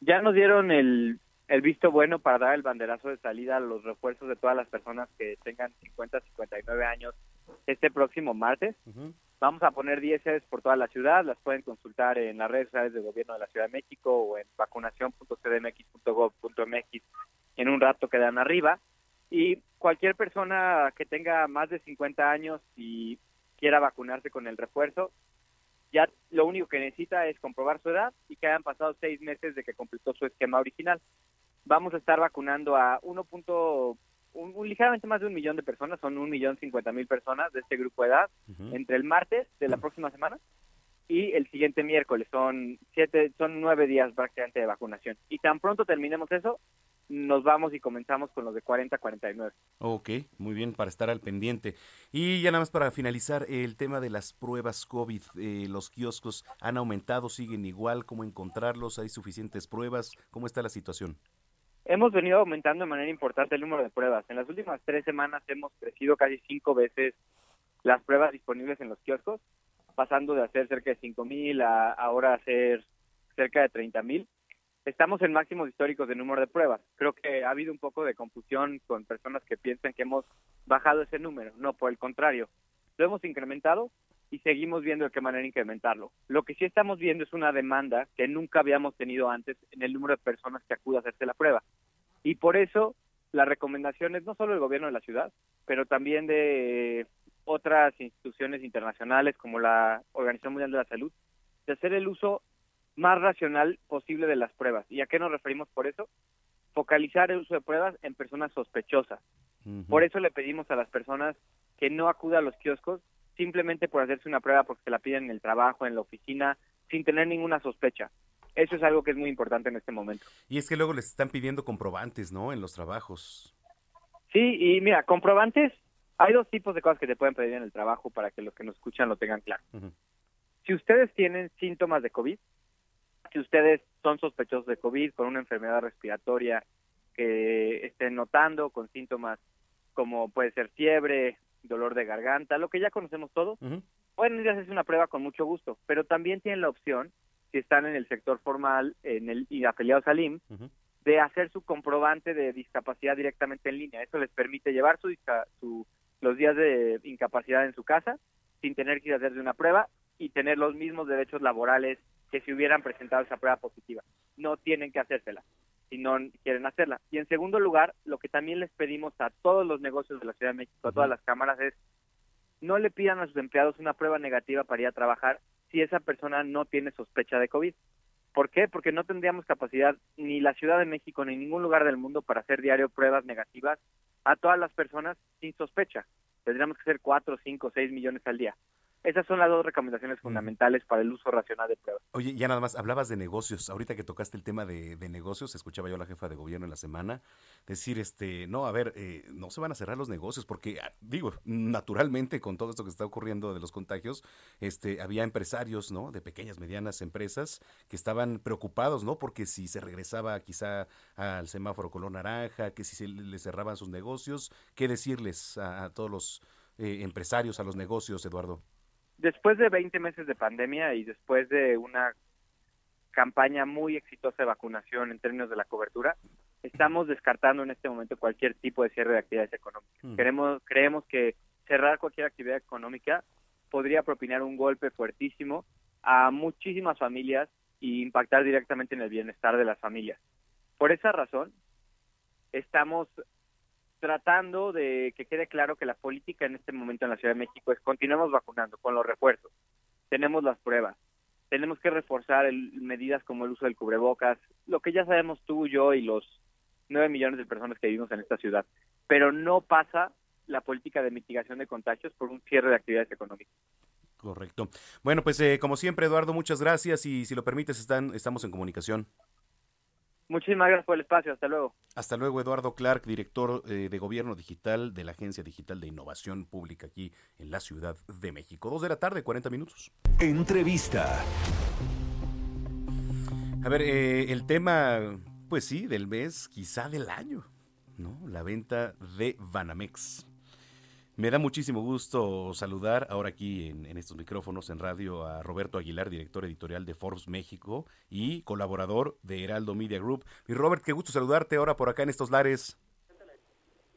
Ya nos dieron el, el visto bueno para dar el banderazo de salida a los refuerzos de todas las personas que tengan 50 a 59 años este próximo martes. Vamos a poner 10 sedes por toda la ciudad, las pueden consultar en las redes sociales del gobierno de la Ciudad de México o en vacunación.cdmx.gov.mx. En un rato quedan arriba. Y cualquier persona que tenga más de 50 años y quiera vacunarse con el refuerzo, ya lo único que necesita es comprobar su edad y que hayan pasado seis meses de que completó su esquema original. Vamos a estar vacunando a 1. Un, un ligeramente más de un millón de personas, son un millón cincuenta mil personas de este grupo de edad, entre el martes de la próxima semana y el siguiente miércoles. Son siete, son nueve días prácticamente de vacunación. Y tan pronto terminemos eso, nos vamos y comenzamos con los de 40 a 49. Ok, muy bien, para estar al pendiente. Y ya nada más para finalizar, el tema de las pruebas COVID, eh, los kioscos han aumentado, siguen igual, ¿cómo encontrarlos? ¿Hay suficientes pruebas? ¿Cómo está la situación? Hemos venido aumentando de manera importante el número de pruebas. En las últimas tres semanas hemos crecido casi cinco veces las pruebas disponibles en los kioscos, pasando de hacer cerca de cinco mil a ahora hacer cerca de 30 mil. Estamos en máximos históricos de número de pruebas. Creo que ha habido un poco de confusión con personas que piensan que hemos bajado ese número. No, por el contrario, lo hemos incrementado y seguimos viendo de qué manera incrementarlo. Lo que sí estamos viendo es una demanda que nunca habíamos tenido antes en el número de personas que acude a hacerse la prueba. Y por eso las recomendaciones no solo del gobierno de la ciudad, pero también de otras instituciones internacionales como la Organización Mundial de la Salud, de hacer el uso más racional posible de las pruebas. ¿Y a qué nos referimos por eso? Focalizar el uso de pruebas en personas sospechosas. Por eso le pedimos a las personas que no acudan a los kioscos simplemente por hacerse una prueba porque se la piden en el trabajo, en la oficina, sin tener ninguna sospecha. Eso es algo que es muy importante en este momento. Y es que luego les están pidiendo comprobantes, ¿no? En los trabajos. Sí, y mira, comprobantes, hay dos tipos de cosas que te pueden pedir en el trabajo para que los que nos escuchan lo tengan claro. Si ustedes tienen síntomas de COVID, si ustedes son sospechosos de COVID con una enfermedad respiratoria que estén notando, con síntomas como puede ser fiebre, dolor de garganta, lo que ya conocemos todos, pueden ir a hacerse una prueba con mucho gusto, pero también tienen la opción, si están en el sector formal en el, y afiliados al IMSS, de hacer su comprobante de discapacidad directamente en línea. Eso les permite llevar su, su- los días de incapacidad en su casa sin tener que ir a hacerse una prueba y tener los mismos derechos laborales que si hubieran presentado esa prueba positiva. No tienen que hacérsela si no quieren hacerla. Y en segundo lugar, lo que también les pedimos a todos los negocios de la Ciudad de México, a todas las cámaras, es no le pidan a sus empleados una prueba negativa para ir a trabajar si esa persona no tiene sospecha de COVID. ¿Por qué? Porque no tendríamos capacidad ni la Ciudad de México ni ningún lugar del mundo para hacer diario pruebas negativas a todas las personas sin sospecha. Tendríamos que hacer cuatro, cinco, seis millones al día. Esas son las dos recomendaciones fundamentales para el uso racional de pruebas. Oye, ya nada más, hablabas de negocios. Ahorita que tocaste el tema de, de negocios, escuchaba yo a la jefa de gobierno en la semana decir, este, no, a ver, eh, no se van a cerrar los negocios, porque, ah, digo, naturalmente con todo esto que está ocurriendo de los contagios, este, había empresarios, ¿no? De pequeñas, medianas empresas que estaban preocupados, ¿no? Porque si se regresaba quizá al semáforo color naranja, que si se les cerraban sus negocios, ¿qué decirles a, a todos los eh, empresarios, a los negocios, Eduardo? Después de 20 meses de pandemia y después de una campaña muy exitosa de vacunación en términos de la cobertura, estamos descartando en este momento cualquier tipo de cierre de actividades económicas. Mm. Queremos, creemos que cerrar cualquier actividad económica podría propinar un golpe fuertísimo a muchísimas familias y impactar directamente en el bienestar de las familias. Por esa razón, estamos tratando de que quede claro que la política en este momento en la Ciudad de México es continuemos vacunando con los refuerzos, tenemos las pruebas, tenemos que reforzar el- medidas como el uso del cubrebocas, lo que ya sabemos tú, yo y los nueve millones de personas que vivimos en esta ciudad, pero no pasa la política de mitigación de contagios por un cierre de actividades económicas. Correcto. Bueno, pues eh, como siempre, Eduardo, muchas gracias y si lo permites, están, estamos en comunicación. Muchísimas gracias por el espacio, hasta luego. Hasta luego, Eduardo Clark, director eh, de Gobierno Digital de la Agencia Digital de Innovación Pública aquí en la Ciudad de México. Dos de la tarde, 40 minutos. Entrevista. A ver, eh, el tema, pues sí, del mes, quizá del año, ¿no? La venta de Banamex. Me da muchísimo gusto saludar ahora aquí en, estos micrófonos en radio a Roberto Aguilar, director editorial de Forbes México y colaborador de Heraldo Media Group. Y Robert, qué gusto saludarte ahora por acá en estos lares.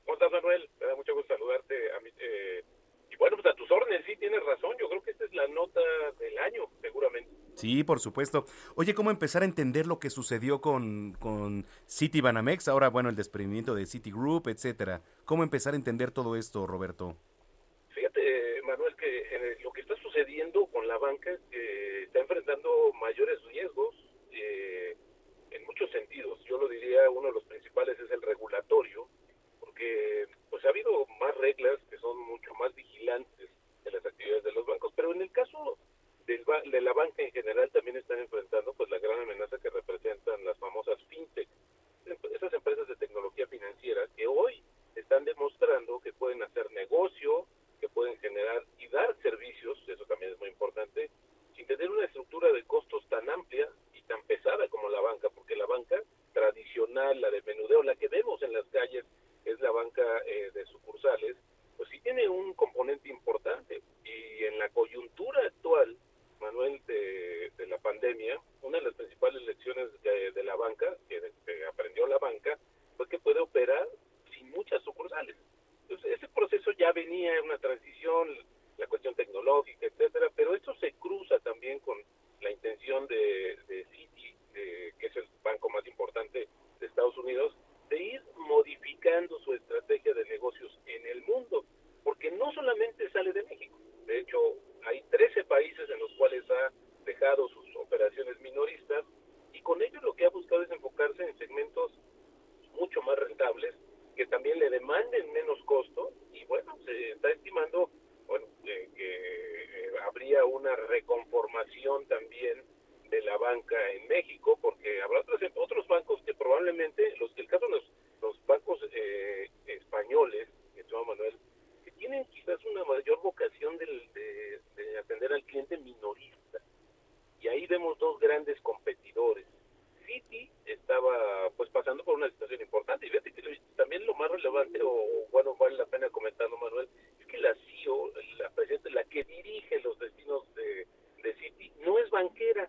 ¿Cómo estás, Manuel? Me da mucho gusto saludarte. A mí, eh, y bueno, pues a tus órdenes, sí, tienes razón. Yo creo que esta es la nota del año, seguramente. Sí, por supuesto. Oye, ¿cómo empezar a entender lo que sucedió con, con City Banamex? Ahora, bueno, el desprendimiento de Citigroup, etcétera. ¿Cómo empezar a entender todo esto, Roberto? Fíjate, Manuel, que eh, lo que está sucediendo con la banca que está enfrentando mayores riesgos eh, en muchos sentidos. Yo lo diría, uno de los principales es el regulatorio, porque pues ha habido más reglas que son mucho más vigilantes de las actividades de los bancos, pero en el caso del de la banca en general también están enfrentando pues la gran amenaza que representan las famosas fintech, esas empresas de tecnología financiera que hoy están demostrando que pueden hacer negocio, que pueden generar y dar servicios, eso también es muy importante, sin tener una estructura de costos tan amplia y tan pesada como la banca, porque la banca tradicional, la de menudeo, la que vemos en las calles, es la banca eh, de sucursales, pues sí tiene un componente importante. Y en la coyuntura actual, Manuel, de, de la pandemia, una de las principales lecciones de, la banca, que, aprendió la banca, fue que puede operar sin muchas sucursales. Entonces, ese proceso ya venía en una transición, la cuestión tecnológica, etcétera, pero esto se cruza también con la intención de, de Citi, de- que es el banco más importante de Estados Unidos, de ir modificando su estrategia de negocios en el mundo, porque no solamente sale de México, de hecho hay 13 países en los cuales ha dejado sus operaciones minoristas y con ello lo que ha buscado es enfocarse en segmentos mucho más rentables, que también le demanden menos costo y bueno, se está estimando bueno, que eh, habría una reconformación también de la banca en México, porque habrá otros, otros bancos que probablemente, los que el caso de los, los bancos eh, españoles, estimado Manuel, que tienen quizás una mayor vocación del- de, de atender al cliente minorista. Y ahí vemos dos grandes competidores. Citi estaba pues pasando por una situación importante y también lo más relevante o bueno vale la pena comentarlo Manuel es que la CEO, la presidenta, la que dirige los destinos de, de Citi no es banquera,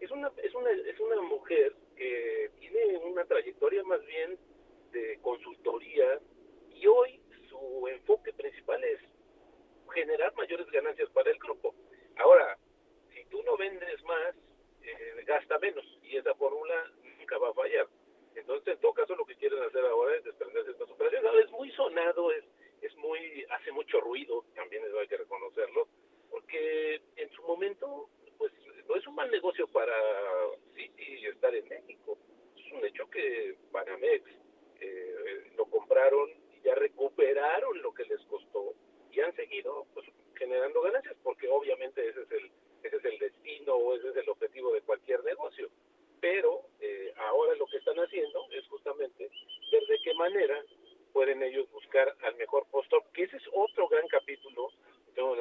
es una es una es una mujer que tiene una trayectoria más bien de consultoría y hoy enfoque principal es generar mayores ganancias para el grupo. Ahora, si tú no vendes más, eh, gasta menos y esa fórmula nunca va a fallar. Entonces, en todo caso, lo que quieren hacer ahora es desprenderse de estas operaciones. Ahora, es muy sonado, es, es muy, hace mucho ruido, también eso hay que reconocerlo, porque en su momento, pues, no es un mal negocio para Citi estar en México. Es un hecho que Banamex eh, lo compraron ya recuperaron lo que les costó y han seguido pues, generando ganancias, porque obviamente ese es el ese es el destino o ese es el objetivo de cualquier negocio. Pero eh, ahora lo que están haciendo es justamente desde qué manera pueden ellos buscar al mejor postor, que ese es otro gran capítulo,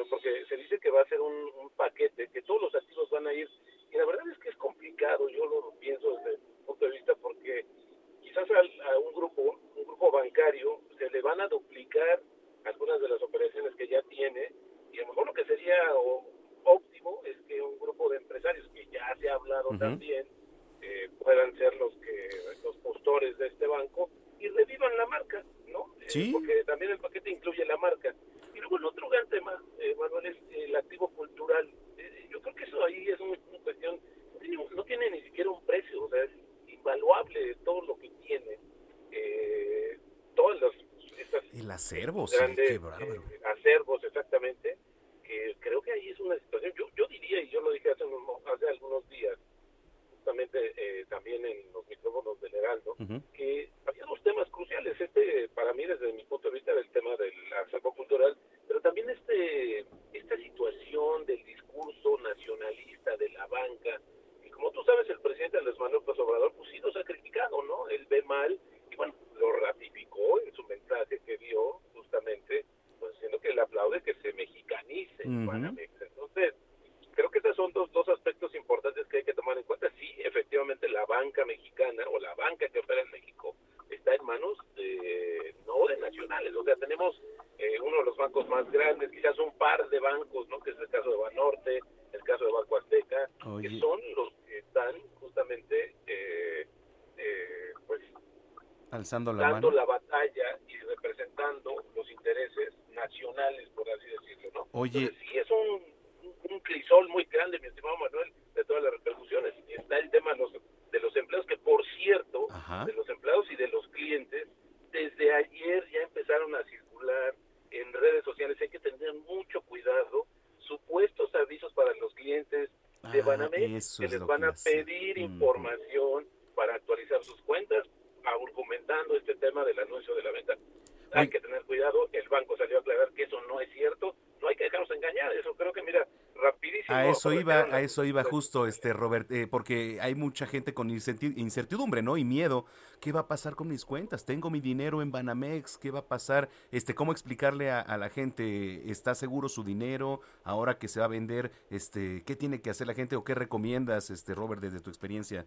porque se dice que va a ser un, un, paquete, que todos los activos van a ir, y la verdad es que es complicado, yo lo pienso desde el punto de vista, porque quizás al- a, un grupo, un grupo bancario, se le van a duplicar algunas de las operaciones que ya tiene, y a lo mejor lo que sería o- óptimo es que un grupo de empresarios que ya se ha hablado también eh, puedan ser los que los postores de este banco y revivan la marca, ¿no? Eh, porque también el paquete incluye la marca. Y luego el otro gran tema, eh, Manuel, es el activo cultural. Eh, yo creo que eso ahí es un- una cuestión, no tiene, no tiene ni siquiera un precio, o sea, es invaluable todo lo que tiene. Eh, todas las estas El acervo, sí, grandes qué bárbaro. eh, acervos exactamente que creo que ahí es una situación yo, yo diría y yo lo dije hace, unos hace algunos días justamente eh, también en los micrófonos del Heraldo Ujú. que había dos temas cruciales este para mí desde mi punto de vista del tema del acervo cultural pero también este esta situación del discurso nacionalista de la banca como tú sabes el presidente Andrés Manuel López Obrador pues sí nos ha criticado no él ve mal y bueno lo ratificó en su mensaje que dio justamente pues diciendo que le aplaude que se mexicanice Ujú. Banamex entonces creo que esos son dos, dos aspectos importantes que hay que tomar en cuenta. Sí, efectivamente, la banca mexicana o la banca que opera en México está en manos de, no de nacionales. O sea, tenemos eh, uno de los bancos más grandes, quizás un par de bancos, ¿no? Que es el caso de Banorte, el caso de Banco Azteca, Oye. que son los que están justamente, eh, eh, pues, Alzando la dando mano. la batalla y representando los intereses nacionales, por así decirlo, ¿no? Oye. Entonces, sí, es un, un, crisol muy grande, mi estimado Manuel, de todas las repercusiones. Está el tema de los, de los empleados, que por cierto, Ajá. de los empleados y de los clientes, desde ayer ya empezaron a circular en redes sociales. Hay que tener mucho cuidado. Supuestos avisos para los clientes de Ah, Banamex que es les van que a pedir información para actualizar sus cuentas, argumentando este tema del anuncio de la venta. Hay que tener cuidado. El banco salió a aclarar que eso no es cierto. No hay que dejarnos engañar. Eso creo que, mira, rapidísimo. A eso iba, a eso iba justo, este Robert, eh, porque hay mucha gente con incerti- incertidumbre, ¿no? Y miedo. ¿Qué va a pasar con mis cuentas? Tengo mi dinero en Banamex, ¿qué va a pasar? Este, ¿cómo explicarle a, a la gente? ¿Está seguro su dinero ahora que se va a vender? Este, ¿qué tiene que hacer la gente o qué recomiendas, este Robert, desde tu experiencia?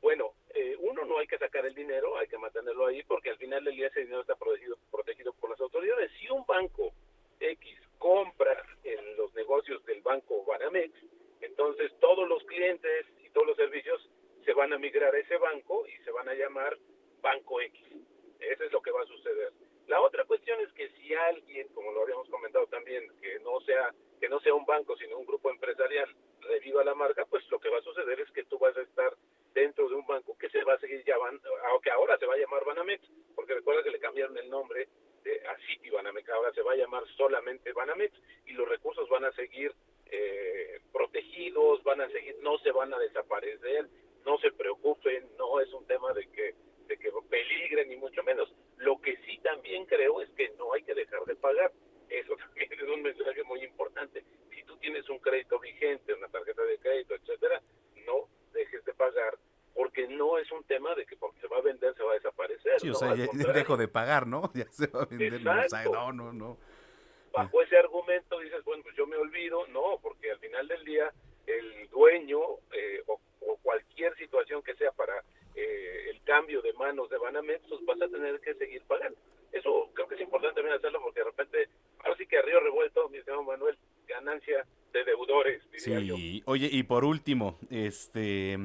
Bueno, eh, uno no que sacar el dinero, hay que mantenerlo ahí porque al final del día ese dinero está protegido, protegido por las autoridades. Si un banco X compra en los negocios del banco Banamex, entonces todos los clientes y todos los servicios se van a migrar a ese banco y se van a llamar Banco X. Eso es lo que va a suceder. La otra cuestión es que si alguien, como lo habíamos comentado también, que no sea que no sea un banco, sino un grupo empresarial, reviva la marca, pues lo que va a suceder es que tú vas a estar dentro de un banco que se va a seguir llamando, aunque ahora se va a llamar Banamex, porque recuerda que le cambiaron el nombre de, a City Banamex, ahora se va a llamar solamente Banamex y los recursos van a seguir eh, protegidos, van a seguir, no se van a desaparecer, no se preocupen, no es un tema de que de que peligren ni mucho menos. Lo que sí también creo es que no hay que dejar de pagar. Eso también es un mensaje muy importante. Si tú tienes un crédito vigente, una tarjeta de crédito, etcétera, no dejes de pagar porque no es un tema de que porque se va a vender se va a desaparecer. Sí, o no, sea, ya dejo de pagar, ¿no? Ya se va a vender. No, o sea, Exacto. no, no, no. bajo ese argumento dices, bueno, pues yo me olvido, no, porque al final del día el dueño eh, o, o cualquier situación que sea para eh, el cambio de manos de Banamex, pues vas a tener que seguir pagando. Eso creo que es importante también hacerlo porque de repente, ahora sí que a revuelto, mi estimado Manuel, ganancia de deudores, diría yo. Sí, oye, y por último, este,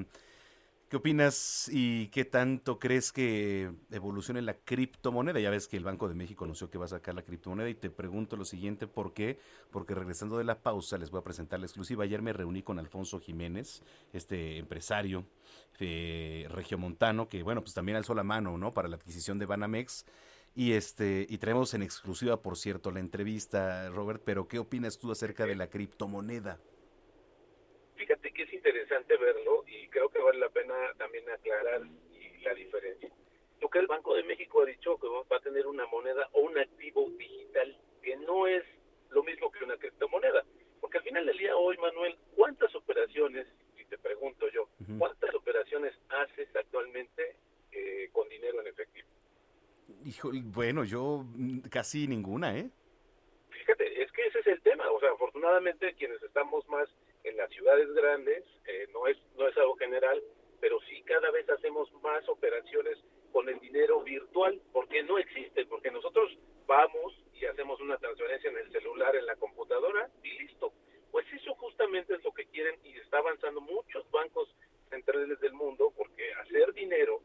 ¿qué opinas y qué tanto crees que evolucione la criptomoneda? Ya ves que el Banco de México anunció que va a sacar la criptomoneda y te pregunto lo siguiente, ¿por qué? Porque regresando de la pausa les voy a presentar la exclusiva. Ayer me reuní con Alfonso Jiménez, este empresario eh, regiomontano, que bueno, pues también alzó la mano, ¿no? Para la adquisición de Banamex. Y este, y traemos en exclusiva, por cierto, la entrevista, Robert, pero ¿qué opinas tú acerca de la criptomoneda? Interesante verlo y creo que vale la pena también aclarar y la diferencia. Lo que el Banco de México ha dicho que va a tener una moneda o un activo digital que no es lo mismo que una criptomoneda. Porque al final del día hoy, Manuel, ¿cuántas operaciones, y te pregunto yo, cuántas operaciones haces actualmente eh, con dinero en efectivo? Híjole, bueno, yo mm, casi ninguna, ¿eh? Fíjate, es que ese es el tema. O sea, afortunadamente quienes estamos más en las ciudades grandes, eh, no es no es algo general, pero sí cada vez hacemos más operaciones con el dinero virtual, porque no existe, porque nosotros vamos y hacemos una transferencia en el celular, en la computadora y listo. Pues eso justamente es lo que quieren y está avanzando muchos bancos centrales del mundo, porque hacer dinero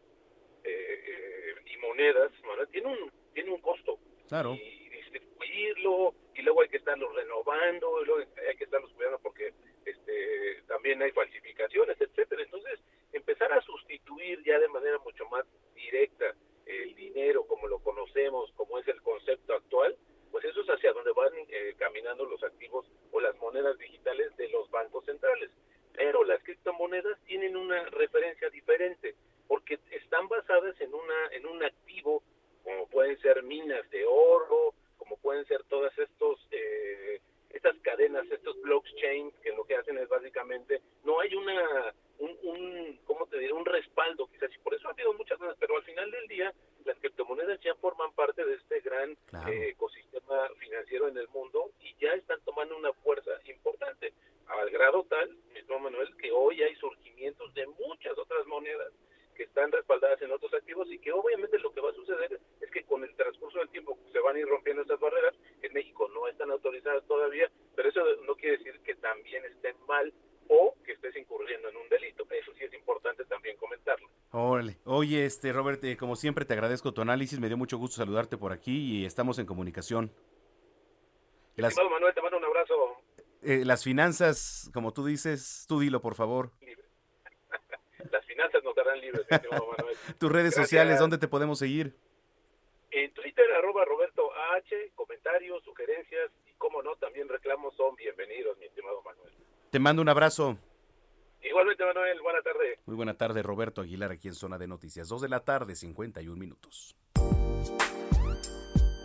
eh, eh, y monedas, tiene un tiene un costo Claro. y distribuirlo y luego hay que estarlos renovando y luego hay que estarlos cuidando porque este también hay falsificaciones etcétera. Entonces empezar a sustituir ya de manera mucho más directa el dinero como lo conocemos como es el concepto actual pues eso es hacia donde van eh, caminando los activos o las monedas digitales de los bancos centrales. Pero las criptomonedas tienen una referencia diferente porque están basadas en una en un activo como pueden ser minas de oro, como pueden ser todas estos eh, estas cadenas, estos blockchains que lo que hacen es básicamente no hay una un, un cómo te diré un respaldo quizás y por eso ha habido muchas cosas, pero al final del día las criptomonedas ya forman parte de este gran eh, ecosistema financiero en el mundo y ya están tomando una fuerza importante al grado tal, mismo Manuel, que hoy hay surgimientos de muchas otras monedas que están respaldadas en otros activos y que obviamente lo que va a suceder es que con el transcurso del tiempo se van a ir rompiendo estas barreras. En México no están autorizadas todavía, pero eso no quiere decir que también estén mal o que estés incurriendo en un delito. Eso sí es importante también comentarlo. Órale. Oye, este, Robert, eh, como siempre te agradezco tu análisis, me dio mucho gusto saludarte por aquí y estamos en comunicación. Las, Estimado Manuel, te mando un abrazo. eh, las finanzas, como tú dices, tú dilo, por favor. Las finanzas nos darán libres, mi estimado Manuel. Tus redes Gracias. sociales, ¿dónde te podemos seguir? En Twitter, arroba Roberto H, comentarios, sugerencias y, como no, también reclamos son bienvenidos, mi estimado Manuel. Te mando un abrazo. Igualmente, Manuel, buena tarde. Muy buena tarde, Roberto Aguilar, aquí en Zona de Noticias. 2 de la tarde, 51 minutos.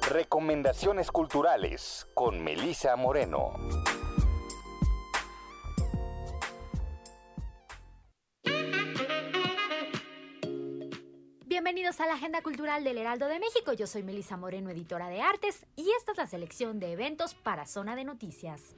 Recomendaciones culturales con Melisa Moreno. Bienvenidos a la Agenda Cultural del Heraldo de México. Yo soy Melisa Moreno, editora de artes, y esta es la selección de eventos para Zona de Noticias.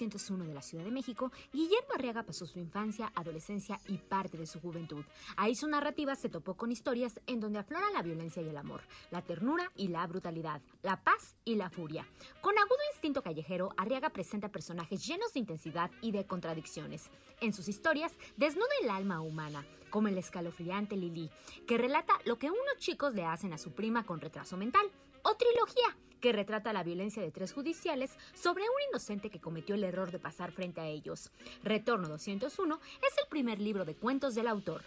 En el retorno 201 de la Ciudad de México, Guillermo Arriaga pasó su infancia, adolescencia y parte de su juventud. Ahí su narrativa se topó con historias en donde afloran la violencia y el amor, la ternura y la brutalidad, la paz y la furia. Con agudo instinto callejero, Arriaga presenta personajes llenos de intensidad y de contradicciones. En sus historias desnuda el alma humana, como el escalofriante Lili, que relata lo que unos chicos le hacen a su prima con retraso mental, o trilogía, que retrata la violencia de tres judiciales sobre un inocente que cometió el error de pasar frente a ellos. Retorno 201 es el primer libro de cuentos del autor.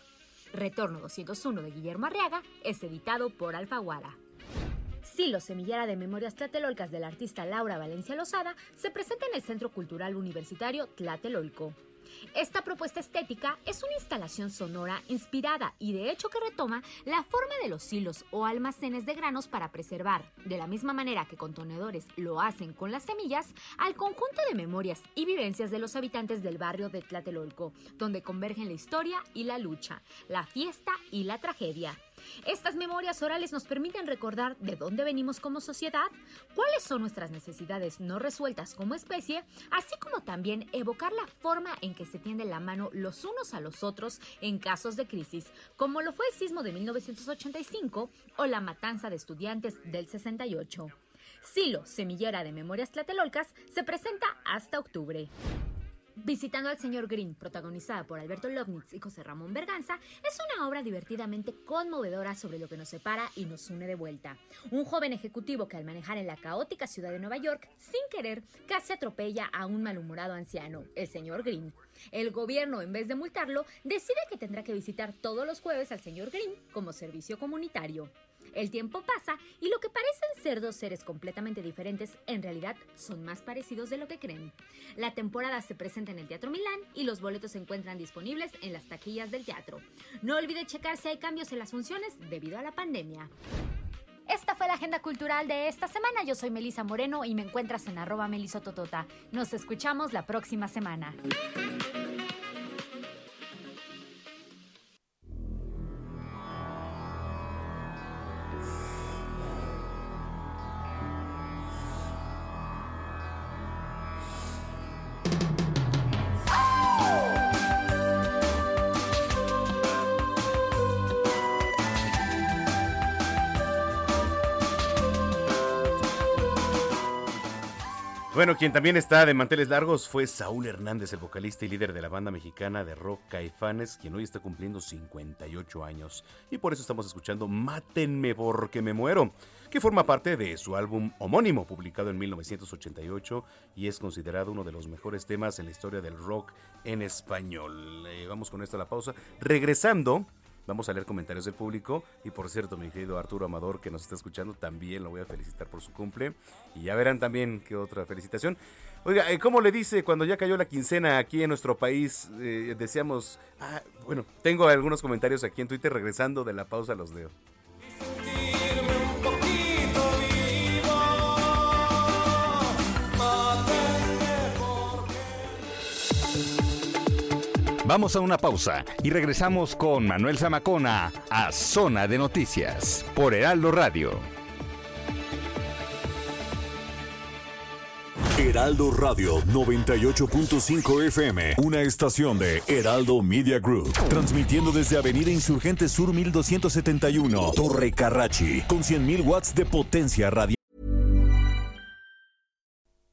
Retorno 201 de Guillermo Arriaga es editado por Alfaguara. Silo, semillera de memorias tlatelolcas del artista Laura Valencia Lozada, se presenta en el Centro Cultural Universitario Tlatelolco. Esta propuesta estética es una instalación sonora inspirada y de hecho que retoma la forma de los silos o almacenes de granos para preservar, de la misma manera que contenedores lo hacen con las semillas, al conjunto de memorias y vivencias de los habitantes del barrio de Tlatelolco, donde convergen la historia y la lucha, la fiesta y la tragedia. Estas memorias orales nos permiten recordar de dónde venimos como sociedad, cuáles son nuestras necesidades no resueltas como especie, así como también evocar la forma en que se tiende la mano los unos a los otros en casos de crisis, como lo fue el sismo de 1985 o la matanza de estudiantes del 68. Silo, semillera de memorias tlatelolcas, se presenta hasta octubre. Visitando al señor Green, protagonizada por Alberto Lovnitz y José Ramón Berganza, es una obra divertidamente conmovedora sobre lo que nos separa y nos une de vuelta. Un joven ejecutivo que al manejar en la caótica ciudad de Nueva York, sin querer, casi atropella a un malhumorado anciano, el señor Green. El gobierno, en vez de multarlo, decide que tendrá que visitar todos los jueves al señor Green como servicio comunitario. El tiempo pasa y lo que parecen ser dos seres completamente diferentes en realidad son más parecidos de lo que creen. La temporada se presenta en el Teatro Milán y los boletos se encuentran disponibles en las taquillas del teatro. No olvide checar si hay cambios en las funciones debido a la pandemia. Esta fue la agenda cultural de esta semana. Yo soy Melisa Moreno y me encuentras en arroba melisototota. Nos escuchamos la próxima semana. Bueno, quien también está de manteles largos fue Saúl Hernández, el vocalista y líder de la banda mexicana de rock Caifanes, quien hoy está cumpliendo 58 años. Y por eso estamos escuchando Mátenme porque me muero, que forma parte de su álbum homónimo, publicado en 1988 y es considerado uno de los mejores temas en la historia del rock en español. Eh, vamos con esto a la pausa. Regresando, Vamos a leer comentarios del público. Y por cierto, mi querido Arturo Amador, que nos está escuchando, también lo voy a felicitar por su cumple. Y ya verán también qué otra felicitación. Oiga, eh, ¿cómo le dice cuando ya cayó la quincena aquí en nuestro país? Eh, decíamos, ah, bueno, tengo algunos comentarios aquí en Twitter, regresando de la pausa los leo. Vamos a una pausa y regresamos con Manuel Zamacona a Zona de Noticias por Heraldo Radio. Heraldo Radio 98.5 FM, una estación de Heraldo Media Group, transmitiendo desde Avenida Insurgente Sur 1271, Torre Carrachi, con 100.000 watts de potencia radial.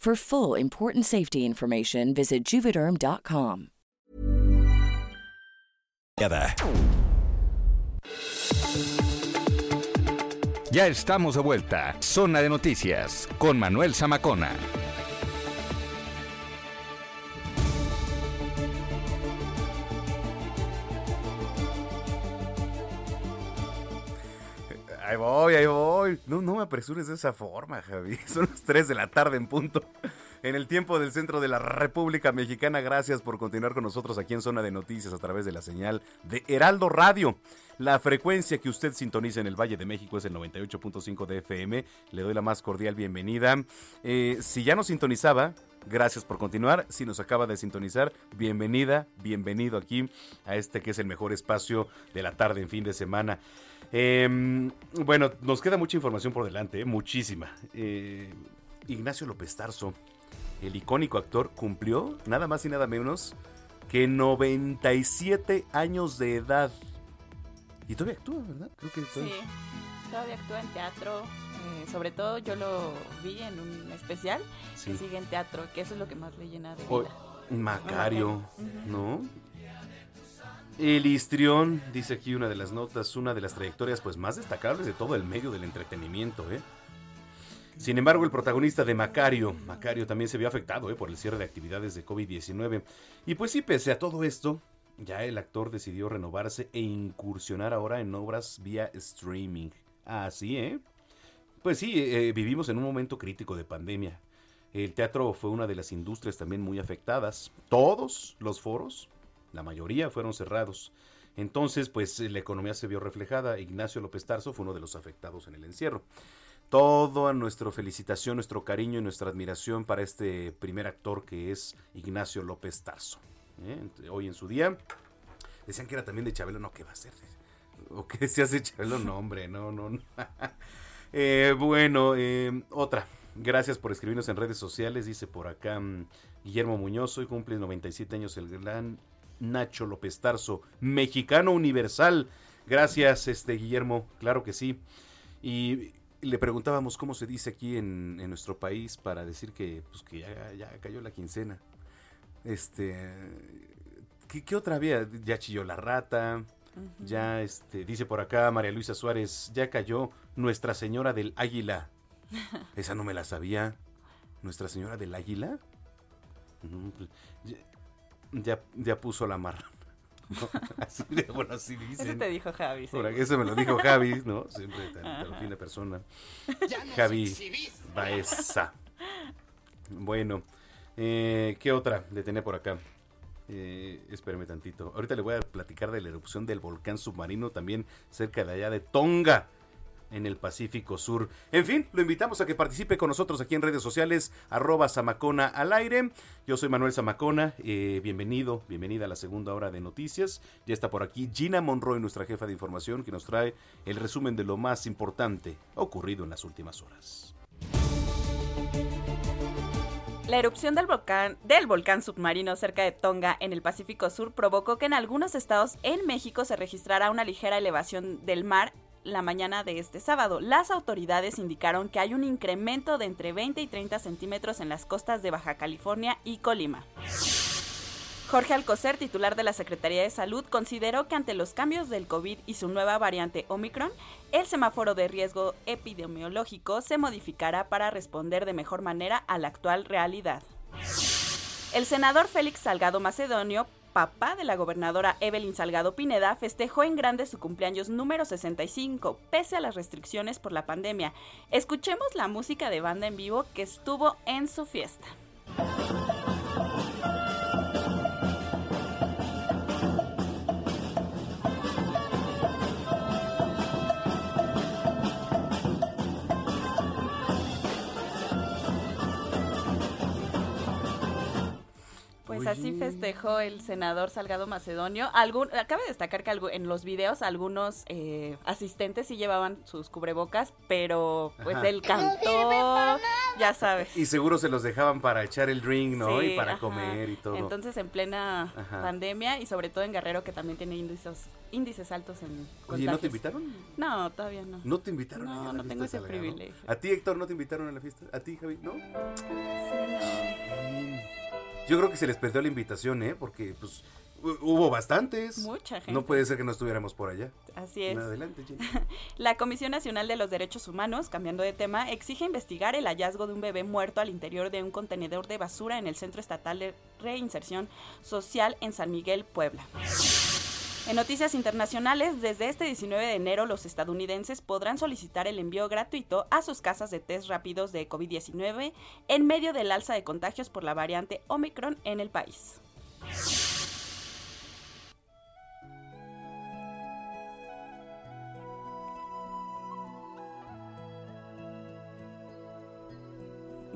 For full important safety information, visit juvederm.com. Ya estamos de vuelta. Zona de Noticias con Manuel Zamacona. Ahí voy, ahí voy. No, no me apresures de esa forma, Javi. Son las 3 de la tarde en punto. En el tiempo del centro de la República Mexicana, gracias por continuar con nosotros aquí en Zona de Noticias a través de la señal de Heraldo Radio. La frecuencia que usted sintoniza en el Valle de México es el 98.5 de FM. Le doy la más cordial bienvenida. Eh, si ya nos sintonizaba, gracias por continuar. Si nos acaba de sintonizar, bienvenida, bienvenido aquí a este que es el mejor espacio de la tarde en fin de semana. Eh, bueno, nos queda mucha información por delante, eh, muchísima. Eh, Ignacio López Tarso, el icónico actor, cumplió nada más y nada menos que 97 años de edad. Y todavía actúa, ¿verdad? Creo que Sí, todavía actúa en teatro. eh, sobre todo yo lo vi en un especial Sí. que sigue en teatro, que eso es lo que más le llena de O- vida. Macario. ¿no? El histrión, dice aquí una de las notas, una de las trayectorias pues más destacables de todo el medio del entretenimiento, ¿eh? Sin embargo, el protagonista de Macario, Macario también se vio afectado ¿eh? por el cierre de actividades de COVID-19. Y pues sí, pese a todo esto, ya el actor decidió renovarse e incursionar ahora en obras vía streaming. Así, ¿eh? Pues sí, eh, vivimos en un momento crítico de pandemia. El teatro fue una de las industrias también muy afectadas. Todos los foros, la mayoría fueron cerrados. Entonces, pues la economía se vio reflejada. Ignacio López Tarso fue uno de los afectados en el encierro. Toda nuestra felicitación, nuestro cariño y nuestra admiración para este primer actor que es Ignacio López Tarso. ¿eh? Hoy en su día decían que era también de Chabelo, no, ¿qué va a ser? ¿O qué decías de Chabelo? No, hombre, no, no. no. Eh, bueno, eh, otra. Gracias por escribirnos en redes sociales. Dice por acá mm, Guillermo Muñoz. Hoy cumple 97 años el gran Nacho López Tarso, mexicano universal. Gracias, este Guillermo. Claro que sí. Y le preguntábamos cómo se dice aquí en, en nuestro país para decir que, pues, que ya, ya cayó la quincena. Este. ¿qué, qué otra había? Ya chilló la rata. Ya, este, dice por acá María Luisa Suárez, ya cayó Nuestra Señora del Águila. Esa no me la sabía. ¿Nuestra Señora del Águila? No, pues, ya, ya, puso la marra. ¿no? Así, de- bueno, así dicen. Eso te dijo Javi. Eso me lo dijo Javi, ¿no? Siempre tan, tan fina persona. Javi Baeza. Bueno, eh, ¿qué otra le tenía por acá? Eh, espérame tantito. Ahorita le voy a platicar de la erupción del volcán submarino también cerca de allá de Tonga en el Pacífico Sur. En fin, lo invitamos a que participe con nosotros aquí en redes sociales, arroba Zamacona al aire. Yo soy Manuel Zamacona, eh, bienvenido, bienvenida a la segunda hora de noticias. Ya está por aquí Gina Monroy, nuestra jefa de información, que nos trae el resumen de lo más importante ocurrido en las últimas horas. La erupción del volcán submarino cerca de Tonga en el Pacífico Sur provocó que en algunos estados en México se registrara una ligera elevación del mar la mañana de este sábado. Las autoridades indicaron que hay un incremento de entre 20 y 30 centímetros en las costas de Baja California y Colima. Jorge Alcocer, titular de la Secretaría de Salud, consideró que ante los cambios del COVID y su nueva variante Omicron, el semáforo de riesgo epidemiológico se modificará para responder de mejor manera a la actual realidad. El senador Félix Salgado Macedonio, papá de la gobernadora Evelyn Salgado Pineda, festejó en grande su cumpleaños número 65, pese a las restricciones por la pandemia. Escuchemos la música de banda en vivo que estuvo en su fiesta. Pues así festejó el senador Salgado Macedonio. Algún, cabe destacar que en los videos algunos eh, asistentes sí llevaban sus cubrebocas, pero pues Ajá. él cantó, ya sabes. Y seguro se los dejaban para echar el drink, ¿no? Sí, y para ajá. comer y todo. Entonces en plena Ajá. pandemia y sobre todo en Guerrero que también tiene índices, índices altos en Oye, ¿no te invitaron? No, todavía no. ¿No te invitaron? No, a la no tengo ese Salgado? privilegio. ¿A ti, Héctor, no te invitaron a la fiesta? ¿A ti, Javi? ¿No? Sí, no. Yo creo que se les perdió la invitación, ¿eh? Porque, pues, hu- hubo bastantes. Mucha gente. No puede ser que no estuviéramos por allá. Así es. Adelante. La Comisión Nacional de los Derechos Humanos, cambiando de tema, exige investigar el hallazgo de un bebé muerto al interior de un contenedor de basura en el Centro Estatal de Reinserción Social en San Miguel, Puebla. En noticias internacionales, desde este 19 de enero los estadounidenses podrán solicitar el envío gratuito a sus casas de test rápidos de COVID-19 en medio del alza de contagios por la variante Omicron en el país.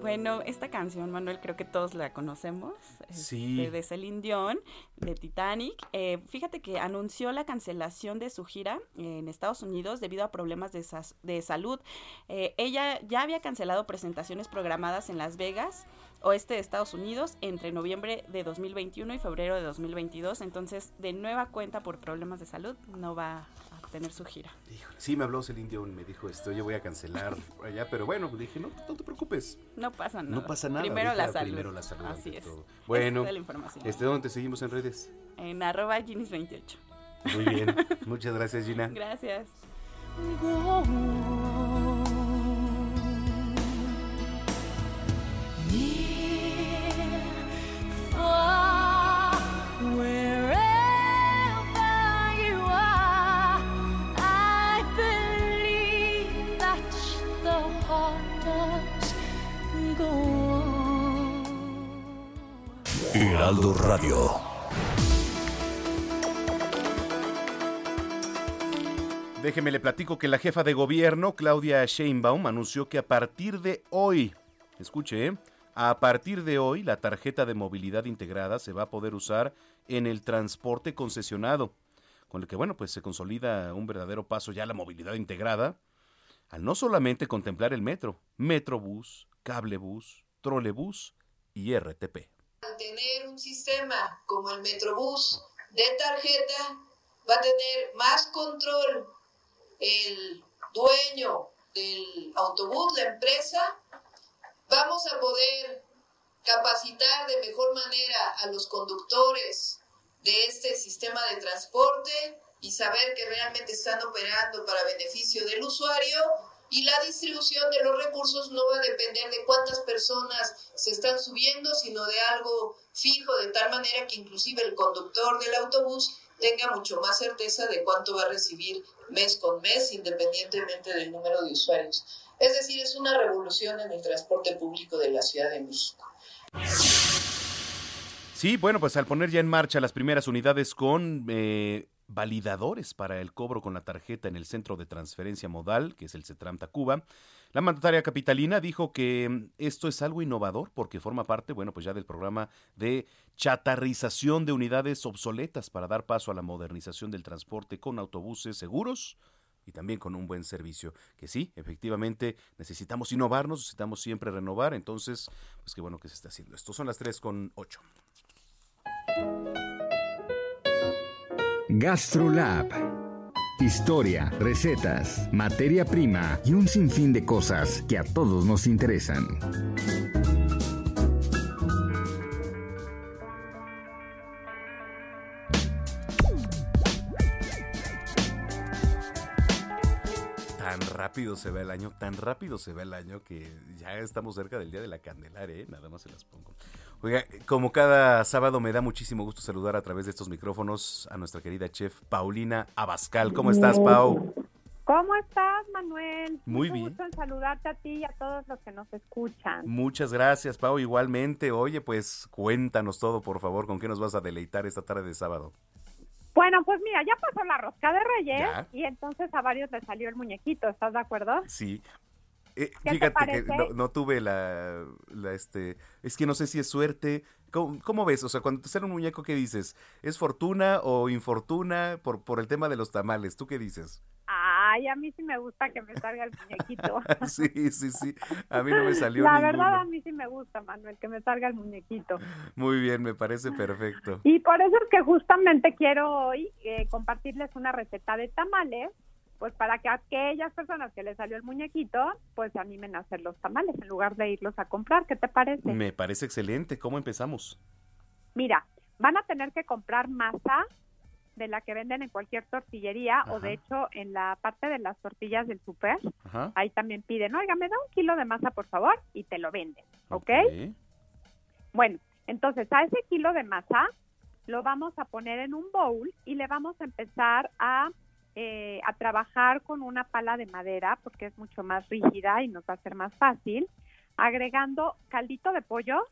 Bueno, esta canción, Manuel, creo que todos la conocemos. Sí. este, de Celine Dion, de Titanic. Eh, fíjate que anunció la cancelación de su gira en Estados Unidos debido a problemas de, salud. Eh, ella ya había cancelado presentaciones programadas en Las Vegas, oeste de Estados Unidos, entre noviembre de 2021 y febrero de 2022. Entonces, de nueva cuenta por problemas de salud, no va a tener su gira. Sí, me habló Celine Dion, me dijo esto, yo voy a cancelar allá, pero bueno, dije, no, no te preocupes. No pasa nada. No pasa nada. Primero la salud. Primero la salud. Así es. todo. Bueno, es la información. este, ¿dónde te seguimos en redes? En arroba Ginis28. Muy bien, muchas gracias Gina. Gracias. Heraldo Radio. Déjeme le platico que la jefa de gobierno, Claudia Sheinbaum, anunció que a partir de hoy, escuche, ¿eh? a partir de hoy la tarjeta de movilidad integrada se va a poder usar en el transporte concesionado, con el que, bueno, pues se consolida un verdadero paso ya la movilidad integrada, al no solamente contemplar el metro, metrobús, cablebús, trolebús y RTP. Al tener un sistema como el Metrobús de tarjeta, va a tener más control el dueño del autobús, la empresa. Vamos a poder capacitar de mejor manera a los conductores de este sistema de transporte y saber que realmente están operando para beneficio del usuario y la distribución de los recursos no va a depender de cuántas personas se están subiendo, sino de algo fijo, de tal manera que inclusive el conductor del autobús tenga mucho más certeza de cuánto va a recibir mes con mes, independientemente del número de usuarios. Es decir, es una revolución en el transporte público de la Ciudad de México. Sí, bueno, pues al poner ya en marcha las primeras unidades con eh, validadores para el cobro con la tarjeta en el centro de transferencia modal, que es el CETRAM Tacuba, la mandataria capitalina dijo que mm, esto es algo innovador porque forma parte, bueno, pues ya del programa de chatarrización de unidades obsoletas para dar paso a la modernización del transporte con autobuses seguros y también con un buen servicio. Que sí, efectivamente necesitamos innovarnos, necesitamos siempre renovar, entonces, pues qué bueno que se está haciendo esto. Son las 3 con 8. GastroLab. Historia, recetas, materia prima y un sinfín de cosas que a todos nos interesan. Tan rápido se va el año, tan rápido se va el año que ya estamos cerca del Día de la Candelaria, ¿eh? nada más se las pongo. Oiga, como cada sábado me da muchísimo gusto saludar a través de estos micrófonos a nuestra querida chef Paulina Abascal. ¿Cómo estás, Pau? ¿Cómo estás, Manuel? Muy Mucho bien. gusto en saludarte a ti y a todos los que nos escuchan. Muchas gracias, Pau. Igualmente, oye, pues cuéntanos todo, por favor, con qué nos vas a deleitar esta tarde de sábado. Bueno, pues mira, ya pasó la rosca de Reyes Ya. y entonces a varios les salió el muñequito, ¿estás de acuerdo? Sí. Eh, ¿Qué te fíjate que no, no tuve la, la, este, es que no sé si es suerte. ¿Cómo, cómo ves? O sea, cuando te sale un muñeco, ¿qué dices? ¿Es fortuna o infortuna por, por el tema de los tamales? ¿Tú qué dices? Ay, a mí sí me gusta que me salga el muñequito. sí, sí, sí. A mí no me salió la ninguno. verdad a mí sí me gusta, Manuel, que me salga el muñequito. Muy bien, me parece perfecto. Y por eso es que justamente quiero hoy eh, compartirles una receta de tamales, pues para que aquellas personas que les salió el muñequito, pues se animen a hacer los tamales en lugar de irlos a comprar. ¿Qué te parece? Me parece excelente. ¿Cómo empezamos? Mira, van a tener que comprar masa de la que venden en cualquier tortillería o de hecho en la parte de las tortillas del súper, Ajá. ahí también piden, oiga, me da un kilo de masa por favor y te lo venden, ¿ok? Bueno, entonces a ese kilo de masa lo vamos a poner en un bowl y le vamos a empezar a, eh, a trabajar con una pala de madera porque es mucho más rígida y nos va a ser más fácil, agregando caldito de pollo,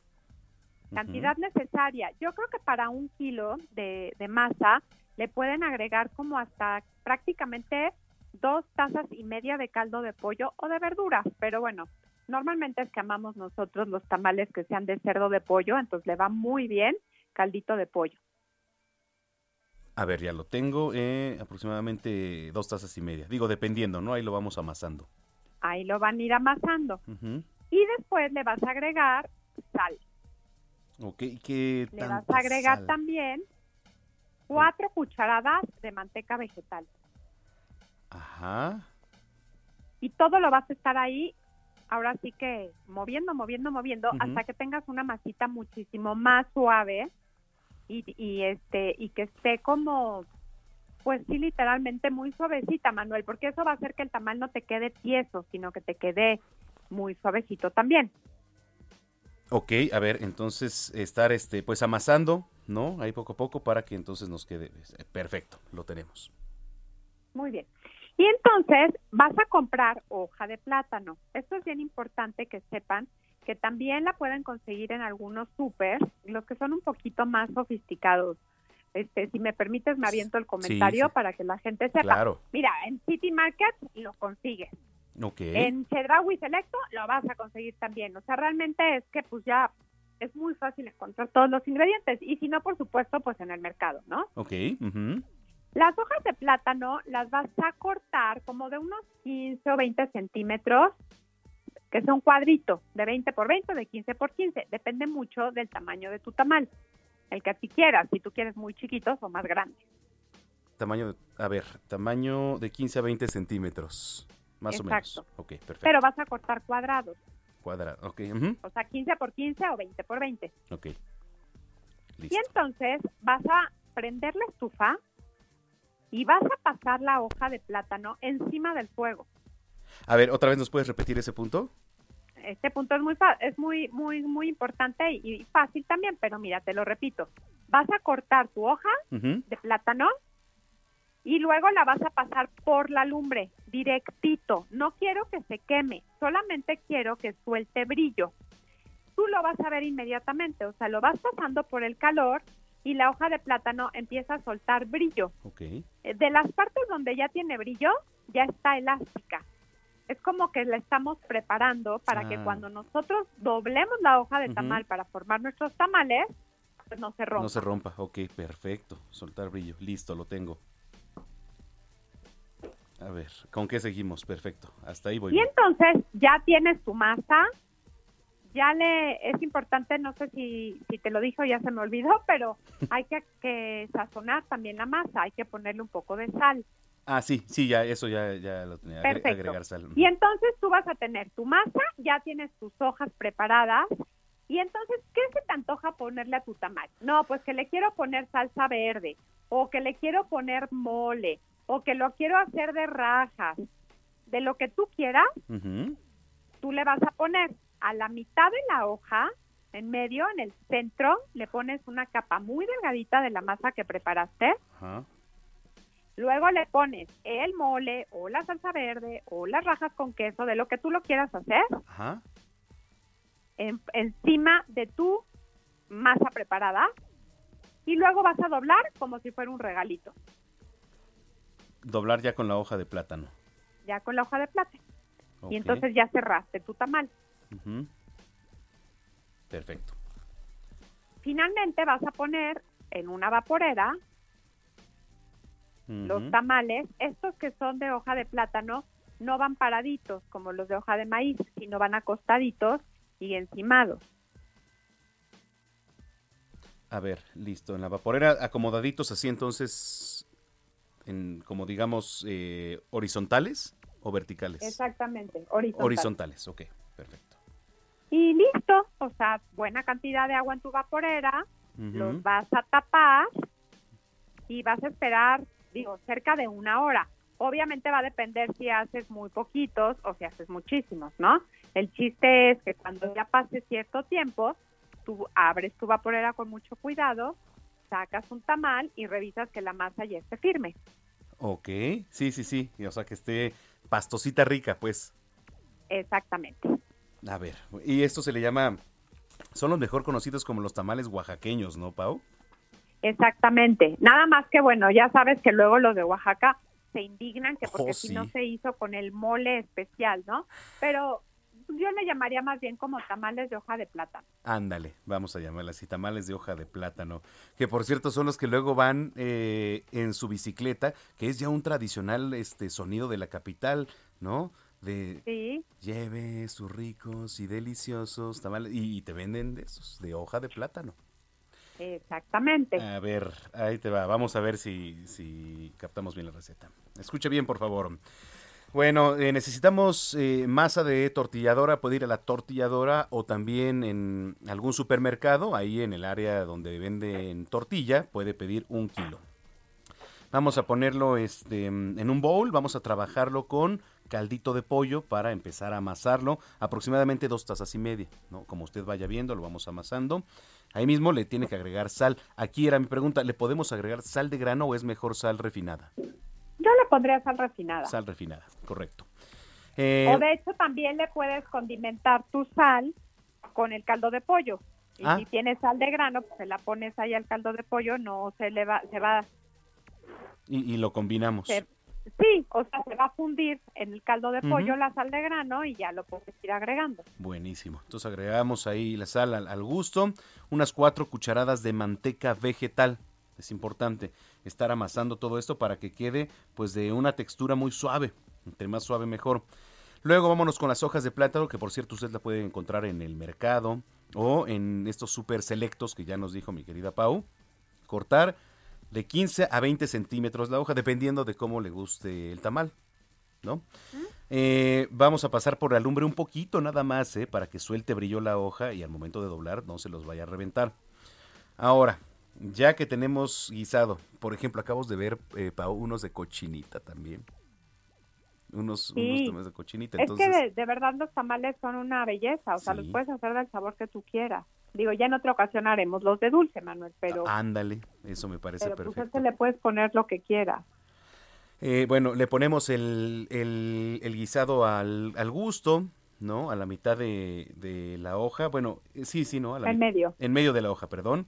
cantidad necesaria. Yo creo que para un kilo de, de masa le pueden agregar como hasta prácticamente dos tazas y media de caldo de pollo o de verduras, pero bueno, normalmente es que amamos nosotros los tamales que sean de cerdo de pollo, entonces le va muy bien caldito de pollo. A ver, ya lo tengo. eh, aproximadamente dos tazas y media. Digo, dependiendo, ¿no? Ahí lo vamos amasando. Ahí lo van a ir amasando. Y después le vas a agregar sal. Ok, ¿qué Le vas a agregar sal? también cuatro cucharadas de manteca vegetal. Ajá. y todo lo vas a estar ahí, ahora sí que moviendo, moviendo, moviendo, hasta que tengas una masita muchísimo más suave y, y este y que esté como, pues sí, literalmente muy suavecita, Manuel, porque eso va a hacer que el tamal no te quede tieso, sino que te quede muy suavecito también. Ok, a ver, entonces estar este, pues amasando, ¿no? Ahí poco a poco para que entonces nos quede. eh, Perfecto, lo tenemos. Muy bien. Y entonces vas a comprar hoja de plátano. Esto es bien importante que sepan que también la pueden conseguir en algunos súper, los que son un poquito más sofisticados. Este, si me permites, me aviento el comentario sí. para que la gente sepa. Claro. Mira, en City Market lo consigues. Ok. En Chedraui Selecto lo vas a conseguir también. O sea, realmente es que pues ya es muy fácil encontrar todos los ingredientes. Y si no, por supuesto, pues en el mercado, ¿no? Ok. Las hojas de plátano las vas a cortar como de unos 15 o 20 centímetros, que es un cuadrito de 20 por 20 o de 15 por 15. Depende mucho del tamaño de tu tamal. El que a ti quieras, si tú quieres muy chiquitos o más grandes. Tamaño, de- a ver, tamaño de 15 a 20 centímetros, más o menos. Exacto. Ok, perfecto. Pero vas a cortar cuadrados, Cuadrado, ok. ujú, o sea, 15 por 15 o 20 por 20. Ok. Y entonces vas a prender la estufa y vas a pasar la hoja de plátano encima del fuego. A ver, otra vez nos puedes repetir ese punto. Este punto es muy es muy muy muy importante y, y fácil también, pero mira, te lo repito. Vas a cortar tu hoja de plátano y luego la vas a pasar por la lumbre, directito. No quiero que se queme, solamente quiero que suelte brillo. Tú lo vas a ver inmediatamente, o sea, lo vas pasando por el calor y la hoja de plátano empieza a soltar brillo. Ok. Eh, De las partes donde ya tiene brillo, ya está elástica. Es como que la estamos preparando para que Ah. cuando nosotros doblemos la hoja de tamal para formar nuestros tamales, pues no se rompa. No se rompa. Ok, perfecto. Soltar brillo. Listo, lo tengo. A ver, ¿con qué seguimos? Perfecto. Hasta ahí voy. Y bien. entonces ya tienes tu masa, ya le es importante, no sé si, si te lo dijo, ya se me olvidó, pero hay que, que sazonar también la masa, hay que ponerle un poco de sal. Ah, sí, sí, ya, eso ya, ya lo tenía. Perfecto. Agregar sal. Y entonces tú vas a tener tu masa, ya tienes tus hojas preparadas. Y entonces, ¿qué se te antoja ponerle a tu tamal? No, pues que le quiero poner salsa verde, o que le quiero poner mole, o que lo quiero hacer de rajas. De lo que tú quieras, tú le vas a poner a la mitad de la hoja, en medio, en el centro, le pones una capa muy delgadita de la masa que preparaste. Ajá. Luego le pones el mole o la salsa verde o las rajas con queso, de lo que tú lo quieras hacer, Ajá. en- encima de tu masa preparada. Y luego vas a doblar como si fuera un regalito, Doblar ya con la hoja de plátano. ya con la hoja de plata. Ok. Y entonces ya cerraste tu tamal. Perfecto. Finalmente vas a poner en una vaporera los tamales, estos que son de hoja de plátano, no van paraditos como los de hoja de maíz, sino van acostaditos y encimados. A ver, listo. En la vaporera, acomodaditos así entonces, en, como digamos, eh, horizontales o verticales. Exactamente, horizontal. Horizontales, ok, perfecto. Y listo, o sea, buena cantidad de agua en tu vaporera, los vas a tapar y vas a esperar, digo, cerca de una hora. Obviamente va a depender si haces muy poquitos o si haces muchísimos, ¿no? El chiste es que cuando ya pase cierto tiempo, tú abres tu vaporera con mucho cuidado, sacas un tamal y revisas que la masa ya esté firme. Ok, sí, sí, sí. y, O sea, que esté pastosita rica, pues. Exactamente. A ver, y esto se le llama, son los mejor conocidos como los tamales oaxaqueños, ¿no, Pau? Exactamente. Nada más que bueno, ya sabes que luego los de Oaxaca se indignan que porque Oh, si no se hizo con el mole especial, ¿no? Pero yo le llamaría más bien como tamales de hoja de plátano. Ándale, vamos a llamarlas así, tamales de hoja de plátano, que por cierto son los que luego van eh, en su bicicleta, que es ya un tradicional este sonido de la capital, ¿no? De Sí, lleve sus ricos y deliciosos tamales, y, y te venden de esos, de hoja de plátano. Exactamente. A ver, ahí te va, vamos a ver si, si captamos bien la receta. Escuche bien, por favor. Bueno, eh, necesitamos eh, masa de tortilladora, puede ir a la tortilladora o también en algún supermercado, ahí en el área donde venden tortilla, puede pedir un kilo. Vamos a ponerlo este, en un bowl, vamos a trabajarlo con caldito de pollo para empezar a amasarlo, aproximadamente dos tazas y media, ¿no? Como usted vaya viendo, lo vamos amasando. Ahí mismo le tiene que agregar sal. Aquí era mi pregunta, ¿le podemos agregar sal de grano o es mejor sal refinada? Yo le pondría sal refinada. Sal refinada, correcto. Eh, O de hecho también le puedes condimentar tu sal con el caldo de pollo. Y Ah. si tienes sal de grano, pues se la pones ahí al caldo de pollo, no se le va, se va, y, y lo combinamos. se- sí, o sea, se va a fundir en el caldo de pollo la sal de grano y ya lo puedes ir agregando. Buenísimo. Entonces agregamos ahí la sal al, al gusto, unas cuatro cucharadas de manteca vegetal. Es importante estar amasando todo esto para que quede pues de una textura muy suave. Entre más suave mejor. Luego vámonos con las hojas de plátano, que por cierto usted la puede encontrar en el mercado o en estos super selectos que ya nos dijo mi querida Pau. Cortar de 15 a 20 centímetros la hoja, dependiendo de cómo le guste el tamal. ¿No? Eh, vamos a pasar por la lumbre un poquito nada más, ¿eh? para que suelte brillo la hoja y al momento de doblar no se los vaya a reventar. Ahora, ya que tenemos guisado, por ejemplo, acabamos de ver eh, unos de cochinita también. Unos, tamales de cochinita. Es que de, verdad los tamales son una belleza, o sea, los puedes hacer del sabor que tú quieras. Digo, ya en otra ocasión haremos los de dulce, Manuel, pero... Ándale, eso me parece pero perfecto. Pues le puedes poner lo que quieras. Eh, bueno, le ponemos el, el, guisado al, al, gusto, ¿no? A la mitad de, de, la hoja. Bueno, eh, sí, sí, ¿no? en medio. En medio de la hoja, perdón.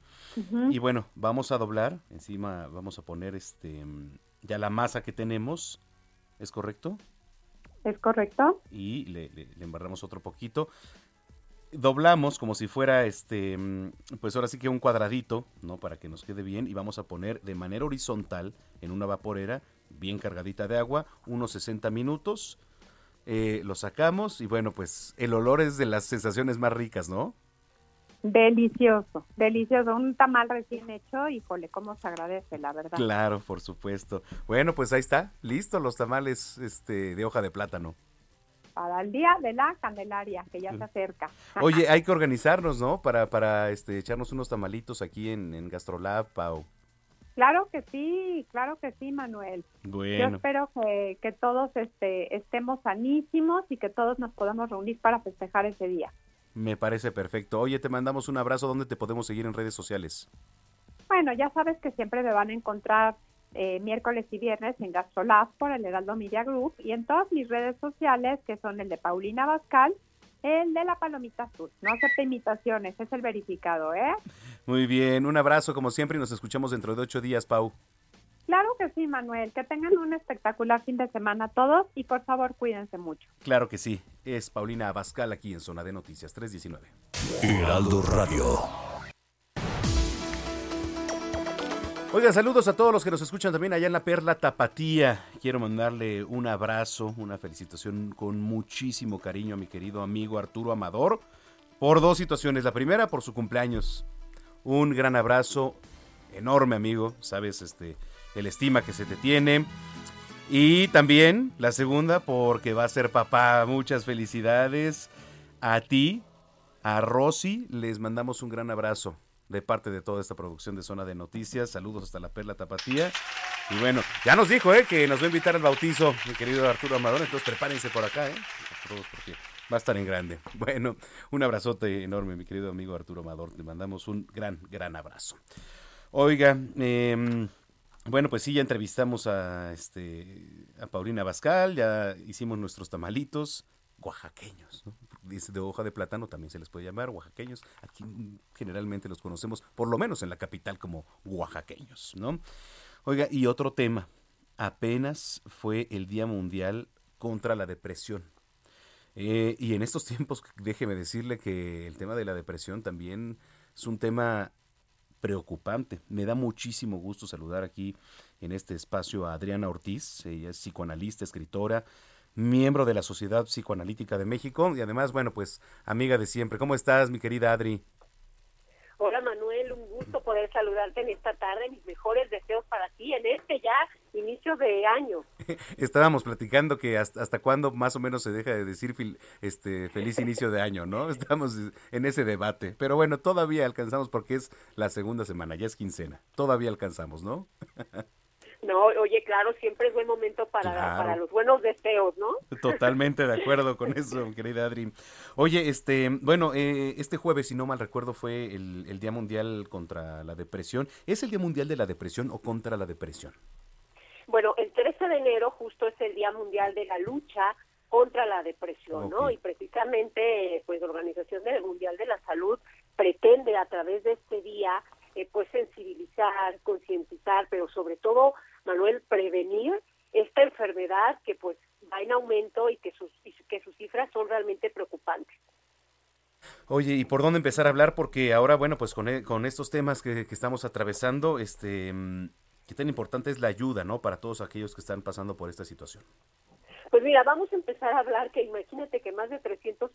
Y bueno, vamos a doblar. Encima vamos a poner este ya la masa que tenemos. ¿Es correcto? Es correcto. Y le, le, embarramos otro poquito doblamos como si fuera este pues ahora sí que un cuadradito no para que nos quede bien y vamos a poner de manera horizontal en una vaporera bien cargadita de agua, unos 60 minutos. Eh, lo sacamos y bueno, pues el olor es de las sensaciones más ricas, ¿no? Delicioso, delicioso. Un tamal recién hecho, híjole, cómo se agradece, la verdad. Claro, por supuesto. Bueno, pues ahí está, listo los tamales este, de hoja de plátano. Para el día de la Candelaria, que ya se acerca. Oye, hay que organizarnos, ¿no? Para, para este, echarnos unos tamalitos aquí en, en Gastrolab, Pau. Claro que sí, claro que sí, Manuel. Bueno. Yo espero que, que todos este, estemos sanísimos y que todos nos podamos reunir para festejar ese día. Me parece perfecto. Oye, te mandamos un abrazo. ¿Dónde te podemos seguir en redes sociales? Bueno, ya sabes que siempre me van a encontrar eh, miércoles y viernes en Gastrolab por el Heraldo Media Group y en todas mis redes sociales, que son el de Paulina Bascal el de la palomita azul. No acepta imitaciones, es el verificado, ¿eh? Muy bien, un abrazo como siempre y nos escuchamos dentro de ocho días, Pau. Claro que sí, Manuel. Que tengan un espectacular fin de semana todos y por favor cuídense mucho. Claro que sí. Es Paulina Abascal aquí en Zona de Noticias 319. Heraldo Radio. Oiga, saludos a todos los que nos escuchan también allá en la Perla Tapatía. Quiero mandarle un abrazo, una felicitación con muchísimo cariño a mi querido amigo Arturo Amador por dos situaciones. La primera, por su cumpleaños. Un gran abrazo, enorme amigo, sabes, este, el estima que se te tiene. Y también la segunda, porque va a ser papá. Muchas felicidades a ti, a Rosy. Les mandamos un gran abrazo de parte de toda esta producción de Zona de Noticias. Saludos hasta la Perla Tapatía. Y bueno, ya nos dijo ¿eh? que nos va a invitar al bautizo, mi querido Arturo Amador. Entonces prepárense por acá, ¿eh? porque va a estar en grande. Bueno, un abrazote enorme, mi querido amigo Arturo Amador. Te mandamos un gran, gran abrazo. Oiga, eh, bueno, pues sí, ya entrevistamos a, este, a Paulina Bascal, ya hicimos nuestros tamalitos oaxaqueños, ¿no? Dice de hoja de plátano también se les puede llamar oaxaqueños. Aquí generalmente los conocemos, por lo menos en la capital, como oaxaqueños, ¿no? Oiga, y otro tema. Apenas fue el Día Mundial contra la Depresión. Eh, y en estos tiempos, déjeme decirle que el tema de la depresión también es un tema preocupante. Me da muchísimo gusto saludar aquí en este espacio a Adriana Ortiz. Ella es psicoanalista, escritora, miembro de la Sociedad Psicoanalítica de México y además, bueno, pues amiga de siempre. ¿Cómo estás, mi querida Adri? Hola Manuel, un gusto poder saludarte en esta tarde. Mis mejores deseos para ti en este ya inicio de año. Estábamos platicando que hasta, hasta cuándo más o menos se deja de decir este feliz inicio de año, ¿no? Estamos en ese debate. Pero bueno, todavía alcanzamos porque es la segunda semana, ya es quincena. Todavía alcanzamos, ¿no? No, oye, claro, siempre es buen momento para, para los buenos deseos, ¿no? Totalmente de acuerdo con eso, querida Adri. Oye, este, bueno, eh, este jueves, si no mal recuerdo, fue el, el Día Mundial contra la Depresión. ¿Es el Día Mundial de la Depresión o contra la depresión? Bueno, el 13 de enero justo es el Día Mundial de la Lucha contra la depresión, ¿no? Y precisamente, pues, la Organización Mundial de la Salud pretende a través de este día, eh, pues, sensibilizar, concientizar, pero sobre todo, Manuel, prevenir esta enfermedad que, pues, va en aumento y que sus, que sus cifras son realmente preocupantes. Oye, ¿y por dónde empezar a hablar? Porque ahora, bueno, pues con, e, con estos temas que, que estamos atravesando, este, mm, qué tan importante es la ayuda, ¿no? Para todos aquellos que están pasando por esta situación. Pues mira, vamos a empezar a hablar que imagínate que más de 300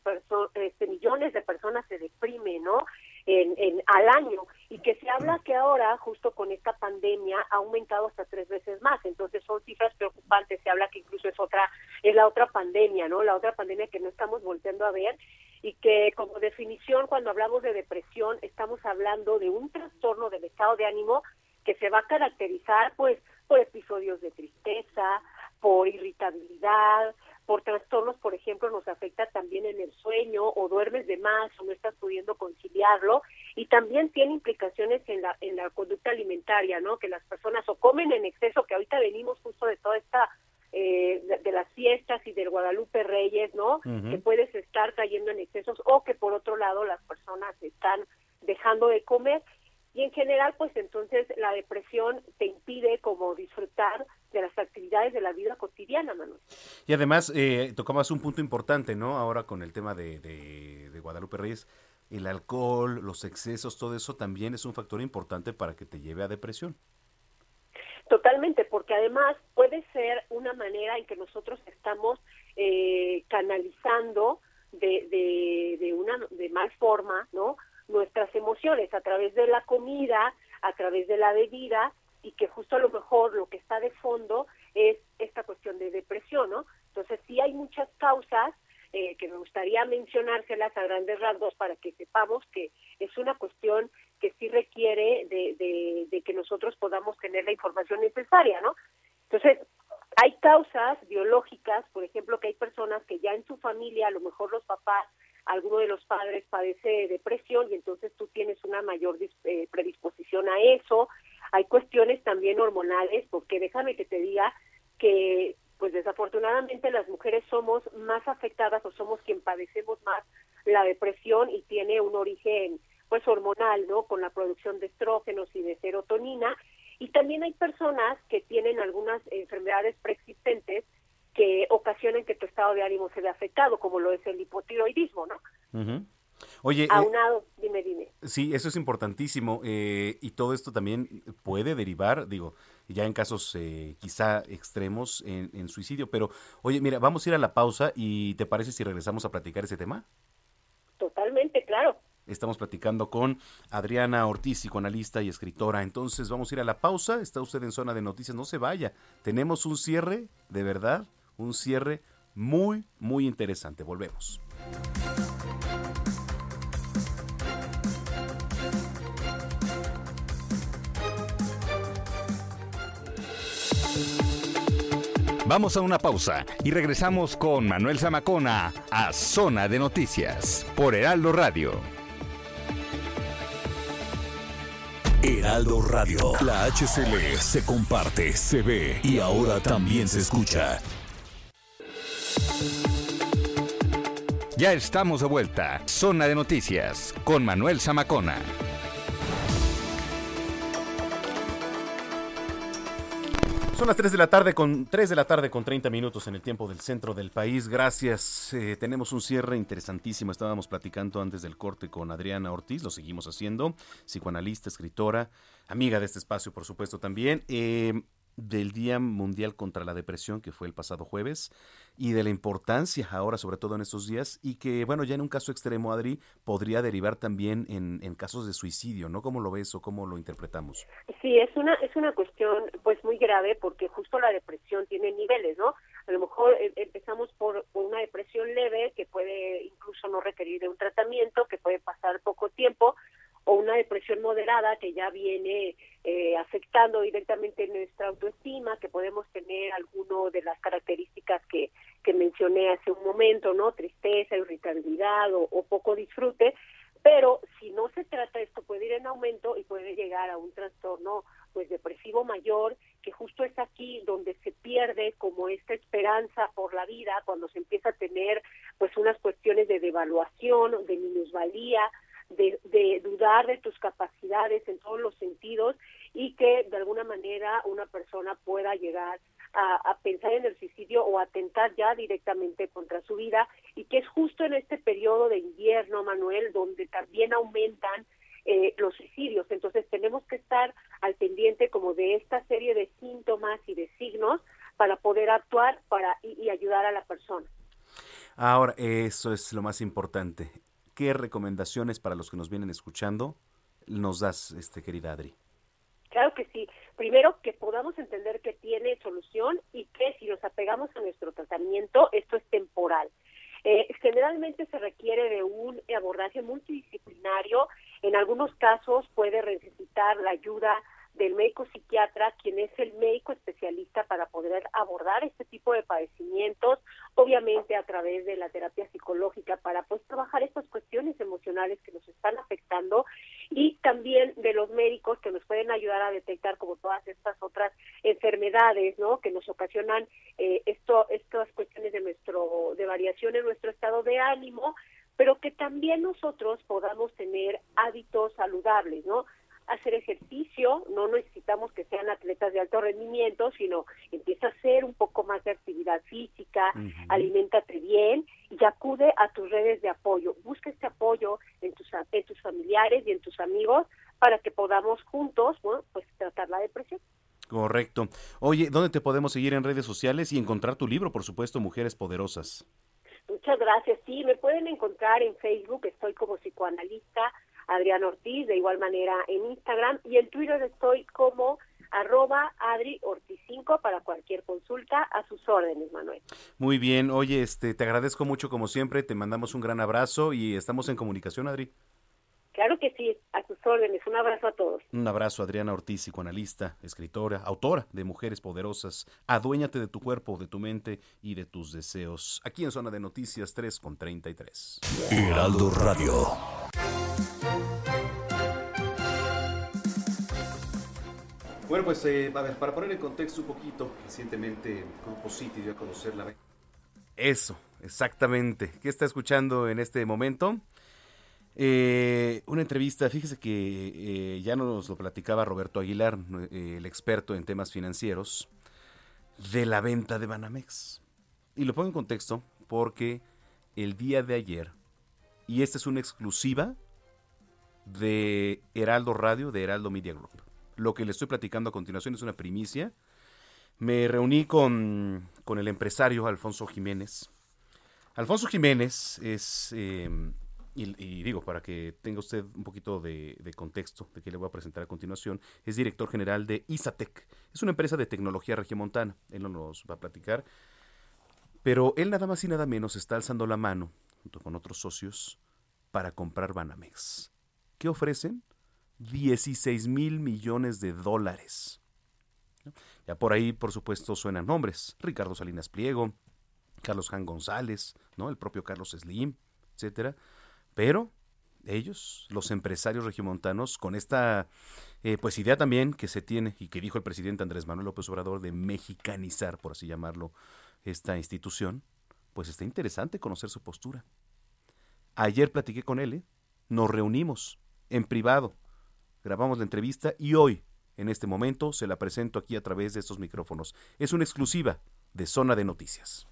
este, millones de personas se deprimen, ¿no? En, en, al año y que se habla que ahora, justo con esta pandemia, ha aumentado hasta tres veces más. Entonces son cifras preocupantes. Se habla que incluso es otra, es la otra pandemia, ¿no? La otra pandemia que no estamos volviendo a ver y que como definición cuando hablamos de depresión estamos hablando de un trastorno del estado de ánimo que se va a caracterizar pues por episodios de tristeza, por irritabilidad, por trastornos, por ejemplo, nos afecta también en el sueño o duermes de más o no estás pudiendo conciliarlo y también tiene implicaciones en la en la conducta alimentaria, ¿no? Que las personas o comen en exceso, que ahorita venimos justo de toda esta eh, de, las fiestas y del Guadalupe Reyes, ¿no? Que puedes estar cayendo en excesos o que por otro lado las personas están dejando de comer y en general pues entonces la depresión te impide como disfrutar de las actividades de la vida cotidiana, Manuel. Y además eh, tocabas un punto importante, ¿no? Ahora con el tema de, de Guadalupe Reyes, el alcohol, los excesos, todo eso también es un factor importante para que te lleve a depresión. Totalmente, porque además puede ser una manera en que nosotros estamos eh, canalizando de, de, de, una de mal forma, ¿no? Nuestras emociones a través de la comida, a través de la bebida y que justo a lo mejor lo que está de fondo es esta cuestión de depresión, ¿no? Entonces sí hay muchas causas eh, que me gustaría mencionárselas a grandes rasgos para que sepamos que es una cuestión que sí requiere de, de, que nosotros podamos tener la información necesaria, ¿no? Entonces, hay causas biológicas, por ejemplo, que hay personas que ya en su familia, a lo mejor los papás, alguno de los padres padece depresión y entonces tú tienes una mayor eh, predisposición a eso. Hay cuestiones también hormonales, porque déjame que te diga que pues desafortunadamente las mujeres somos más afectadas o somos quien padecemos más la depresión y tiene un origen pues hormonal, ¿no? Con la producción de estrógenos y de serotonina. Y también hay personas que tienen algunas enfermedades preexistentes que ocasionan que tu estado de ánimo se vea afectado, como lo es el hipotiroidismo, ¿no? Oye, eh, aunado, dime, dime. Sí, eso es importantísimo eh, y todo esto también puede derivar, digo, ya en casos eh, quizá extremos en, en, suicidio, pero oye, mira, vamos a ir a la pausa y ¿te parece si regresamos a platicar ese tema? Totalmente, claro. Estamos platicando con Adriana Ortiz, psicoanalista y escritora. Entonces vamos a ir a la pausa. Está usted en zona de noticias, no se vaya. Tenemos un cierre, de verdad, un cierre muy, muy interesante. Volvemos. Vamos a una pausa y regresamos con Manuel Zamacona a Zona de Noticias por Heraldo Radio. Heraldo Radio. La HCL se comparte, se ve y ahora también se escucha. Ya estamos de vuelta. Zona de Noticias con Manuel Zamacona. Son las 3 de la tarde con 3 de la tarde con 30 minutos en el tiempo del centro del país. Gracias. Eh, tenemos un cierre interesantísimo. Estábamos platicando antes del corte con Adriana Ortiz, lo seguimos haciendo, psicoanalista, escritora, amiga de este espacio, por supuesto también. Eh, del Día Mundial contra la Depresión, que fue el pasado jueves, y de la importancia ahora, sobre todo en estos días, y que, bueno, ya en un caso extremo, Adri, podría derivar también en, en casos de suicidio, ¿no? ¿Cómo lo ves o cómo lo interpretamos? Sí, es una, es una cuestión, pues, muy grave, porque justo la depresión tiene niveles, ¿no? A lo mejor eh, empezamos por, por una depresión leve, que puede incluso no requerir de un tratamiento, que puede pasar poco tiempo, o una depresión moderada que ya viene eh, afectando directamente nuestra autoestima, que podemos tener alguno de las características que, que mencioné hace un momento, ¿no? Tristeza, irritabilidad o, o poco disfrute, pero si no se trata esto puede ir en aumento y puede llegar a un trastorno pues depresivo mayor que justo es aquí donde se pierde como esta esperanza por la vida cuando se empieza a tener pues unas cuestiones de devaluación de minusvalía de, dudar de tus capacidades en todos los sentidos y que de alguna manera una persona pueda llegar a, pensar en el suicidio o atentar ya directamente contra su vida y que es justo en este periodo de invierno, Manuel, donde también aumentan eh, los suicidios. Entonces tenemos que estar al pendiente como de esta serie de síntomas y de signos para poder actuar para y ayudar a la persona. Ahora, eso es lo más importante, ¿qué recomendaciones para los que nos vienen escuchando nos das, este, querida Adri? Claro que sí. Primero, que podamos entender que tiene solución y que si nos apegamos a nuestro tratamiento, esto es temporal. Eh, generalmente se requiere de un abordaje multidisciplinario. En algunos casos puede necesitar la ayuda del médico psiquiatra, quien es el médico especialista para poder abordar este tipo de padecimientos, obviamente a través de la terapia psicológica para pues trabajar estas cuestiones emocionales que nos están afectando y también de los médicos que nos pueden ayudar a detectar como todas estas otras enfermedades, ¿no? Que nos ocasionan eh, esto estas cuestiones de nuestro de variación en nuestro estado de ánimo, pero que también nosotros podamos tener hábitos saludables, ¿no? Hacer ejercicio, no necesitamos que sean atletas de alto rendimiento, sino empieza a hacer un poco más de actividad física, aliméntate bien y acude a tus redes de apoyo. Busca este apoyo en tus, en tus familiares y en tus amigos para que podamos juntos, pues tratar la depresión. Correcto. Oye, ¿dónde te podemos seguir en redes sociales y encontrar tu libro, por supuesto, Mujeres Poderosas? Muchas gracias. Sí, me pueden encontrar en Facebook, estoy como psicoanalista Adrián Ortiz, de igual manera en Instagram y en Twitter estoy como arroba Adri Ortiz 5 para cualquier consulta a sus órdenes, Manuel. Muy bien, oye, este, te agradezco mucho como siempre, te mandamos un gran abrazo y estamos en comunicación, Adri. Claro que sí, a sus órdenes. Un abrazo a todos. Un abrazo, Adriana Ortiz, psicoanalista, escritora, autora de Mujeres Poderosas. Aduéñate de tu cuerpo, de tu mente y de tus deseos. Aquí en Zona de Noticias 3 con 33. Heraldo Radio. Bueno, pues eh, para poner en contexto un poquito, recientemente Grupo City dio a conocer la... Eso, exactamente. ¿Qué está escuchando en este momento? Eh, una entrevista, fíjese que eh, ya nos lo platicaba Roberto Aguilar, el experto en temas financieros, de la venta de Banamex. Y lo pongo en contexto porque el día de ayer, y esta es una exclusiva de Heraldo Radio, de Heraldo Media Group lo que le estoy platicando a continuación es una primicia. Me reuní con, el empresario Alfonso Jiménez. Alfonso Jiménez es, em, y, digo, para que tenga usted un poquito de, contexto de que le voy a presentar a continuación, es director general de Isatec. Es una empresa de tecnología regiomontana. Él no nos va a platicar. Pero él nada más y nada menos está alzando la mano, junto con otros socios, para comprar Banamex. ¿Qué ofrecen? 16 mil millones de dólares. Ya por ahí, por supuesto, suenan nombres. Ricardo Salinas Pliego, Carlos Jan González, ¿no? El propio Carlos Slim, etcétera. Pero ellos, los empresarios regiomontanos, con esta eh, pues idea también que se tiene y que dijo el presidente Andrés Manuel López Obrador de mexicanizar, por así llamarlo, esta institución, pues está interesante conocer su postura. Ayer platiqué con él, ¿eh? nos reunimos en privado, grabamos la entrevista y hoy, en este momento, se la presento aquí a través de estos micrófonos. Es una exclusiva de Zona de Noticias.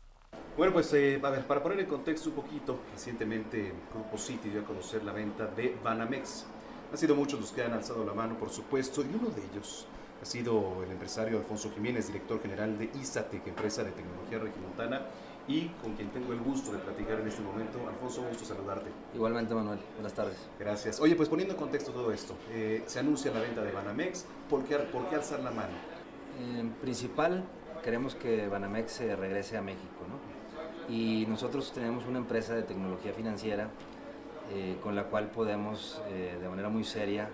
Bueno, pues eh, a ver, para poner en contexto un poquito, recientemente Grupo City dio a conocer la venta de Banamex. Han sido muchos los que han alzado la mano, por supuesto, y uno de ellos ha sido el empresario Alfonso Jiménez, director general de ISATEC, empresa de tecnología regiomontana, y con quien tengo el gusto de platicar en este momento. Alfonso, gusto saludarte. Igualmente, Manuel. Buenas tardes. Gracias. Oye, pues poniendo en contexto todo esto, eh, se anuncia la venta de Banamex. ¿Por qué, ¿Por qué alzar la mano? En principal, queremos que Banamex se regrese a México, ¿no? Y nosotros tenemos una empresa de tecnología financiera eh, con la cual podemos, eh, de manera muy seria,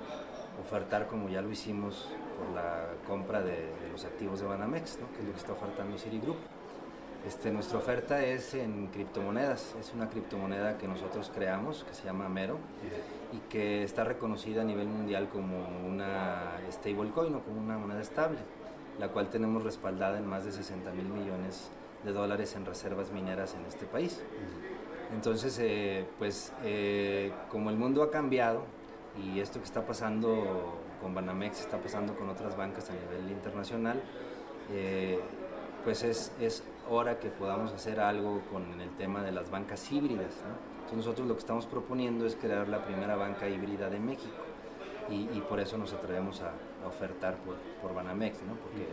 ofertar, como ya lo hicimos, por la compra de, de los activos de Banamex, ¿no? que es lo que está ofertando Citigroup. Este, nuestra oferta es en criptomonedas, es una criptomoneda que nosotros creamos, que se llama Mero, y que está reconocida a nivel mundial como una stablecoin o como una moneda estable, la cual tenemos respaldada en más de 60 mil millones de dólares en reservas mineras en este país. Entonces, eh, pues eh, como el mundo ha cambiado y esto que está pasando con Banamex está pasando con otras bancas a nivel internacional, eh, pues es, es hora que podamos hacer algo con el tema de las bancas híbridas. Entonces nosotros lo que estamos proponiendo es crear la primera banca híbrida de México y, por eso nos atrevemos a, ofertar por, por, Banamex, ¿no? porque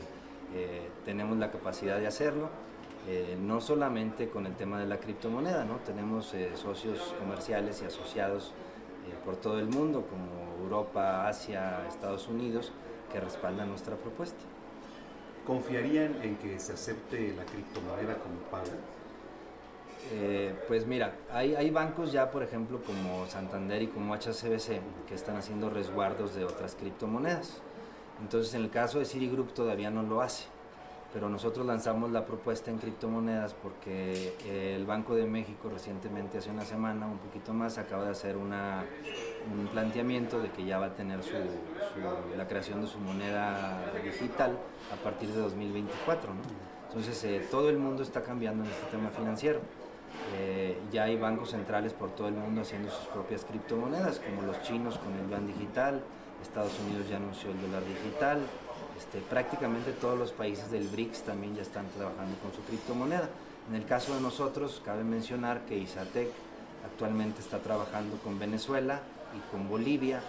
eh, tenemos la capacidad de hacerlo. Eh, no solamente con el tema de la criptomoneda, ¿no? tenemos eh, socios comerciales y asociados por todo el mundo, como Europa, Asia, Estados Unidos, que respaldan nuestra propuesta. ¿Confiarían en que se acepte la criptomoneda como pago? Eh, pues mira, hay, bancos ya, por ejemplo, como Santander y como HCBC, que están haciendo resguardos de otras criptomonedas. Entonces, en el caso de Citigroup todavía no lo hace, pero nosotros lanzamos la propuesta en criptomonedas porque eh, el Banco de México recientemente, hace una semana, un poquito más, acaba de hacer una, un planteamiento de que ya va a tener su, su- la creación de su moneda digital a partir de 2024. ¿no? Entonces, eh, todo el mundo está cambiando en este tema financiero. Eh, ya hay bancos centrales por todo el mundo haciendo sus propias criptomonedas, como los chinos con el yuan digital, Estados Unidos ya anunció el dólar digital, este, prácticamente todos los países del BRICS también ya están trabajando con su criptomoneda. En el caso de nosotros, cabe mencionar que ISATEC actualmente está trabajando con Venezuela y con Bolivia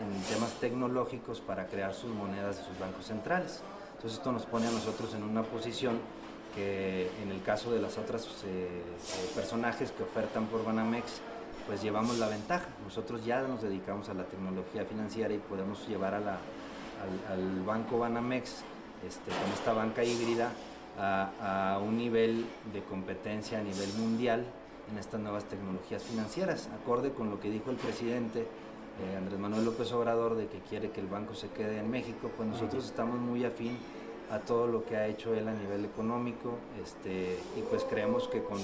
en temas tecnológicos para crear sus monedas de sus bancos centrales. Entonces esto nos pone a nosotros en una posición que en el caso de las otras eh, eh, personajes que ofertan por Banamex, pues llevamos la ventaja. Nosotros ya nos dedicamos a la tecnología financiera y podemos llevar a la, al, banco Banamex este, con esta banca híbrida a un nivel de competencia a nivel mundial en estas nuevas tecnologías financieras, acorde con lo que dijo el presidente eh, Andrés Manuel López Obrador de que quiere que el banco se quede en México, pues nosotros estamos muy afín a todo lo que ha hecho él a nivel económico este, y pues creemos que con,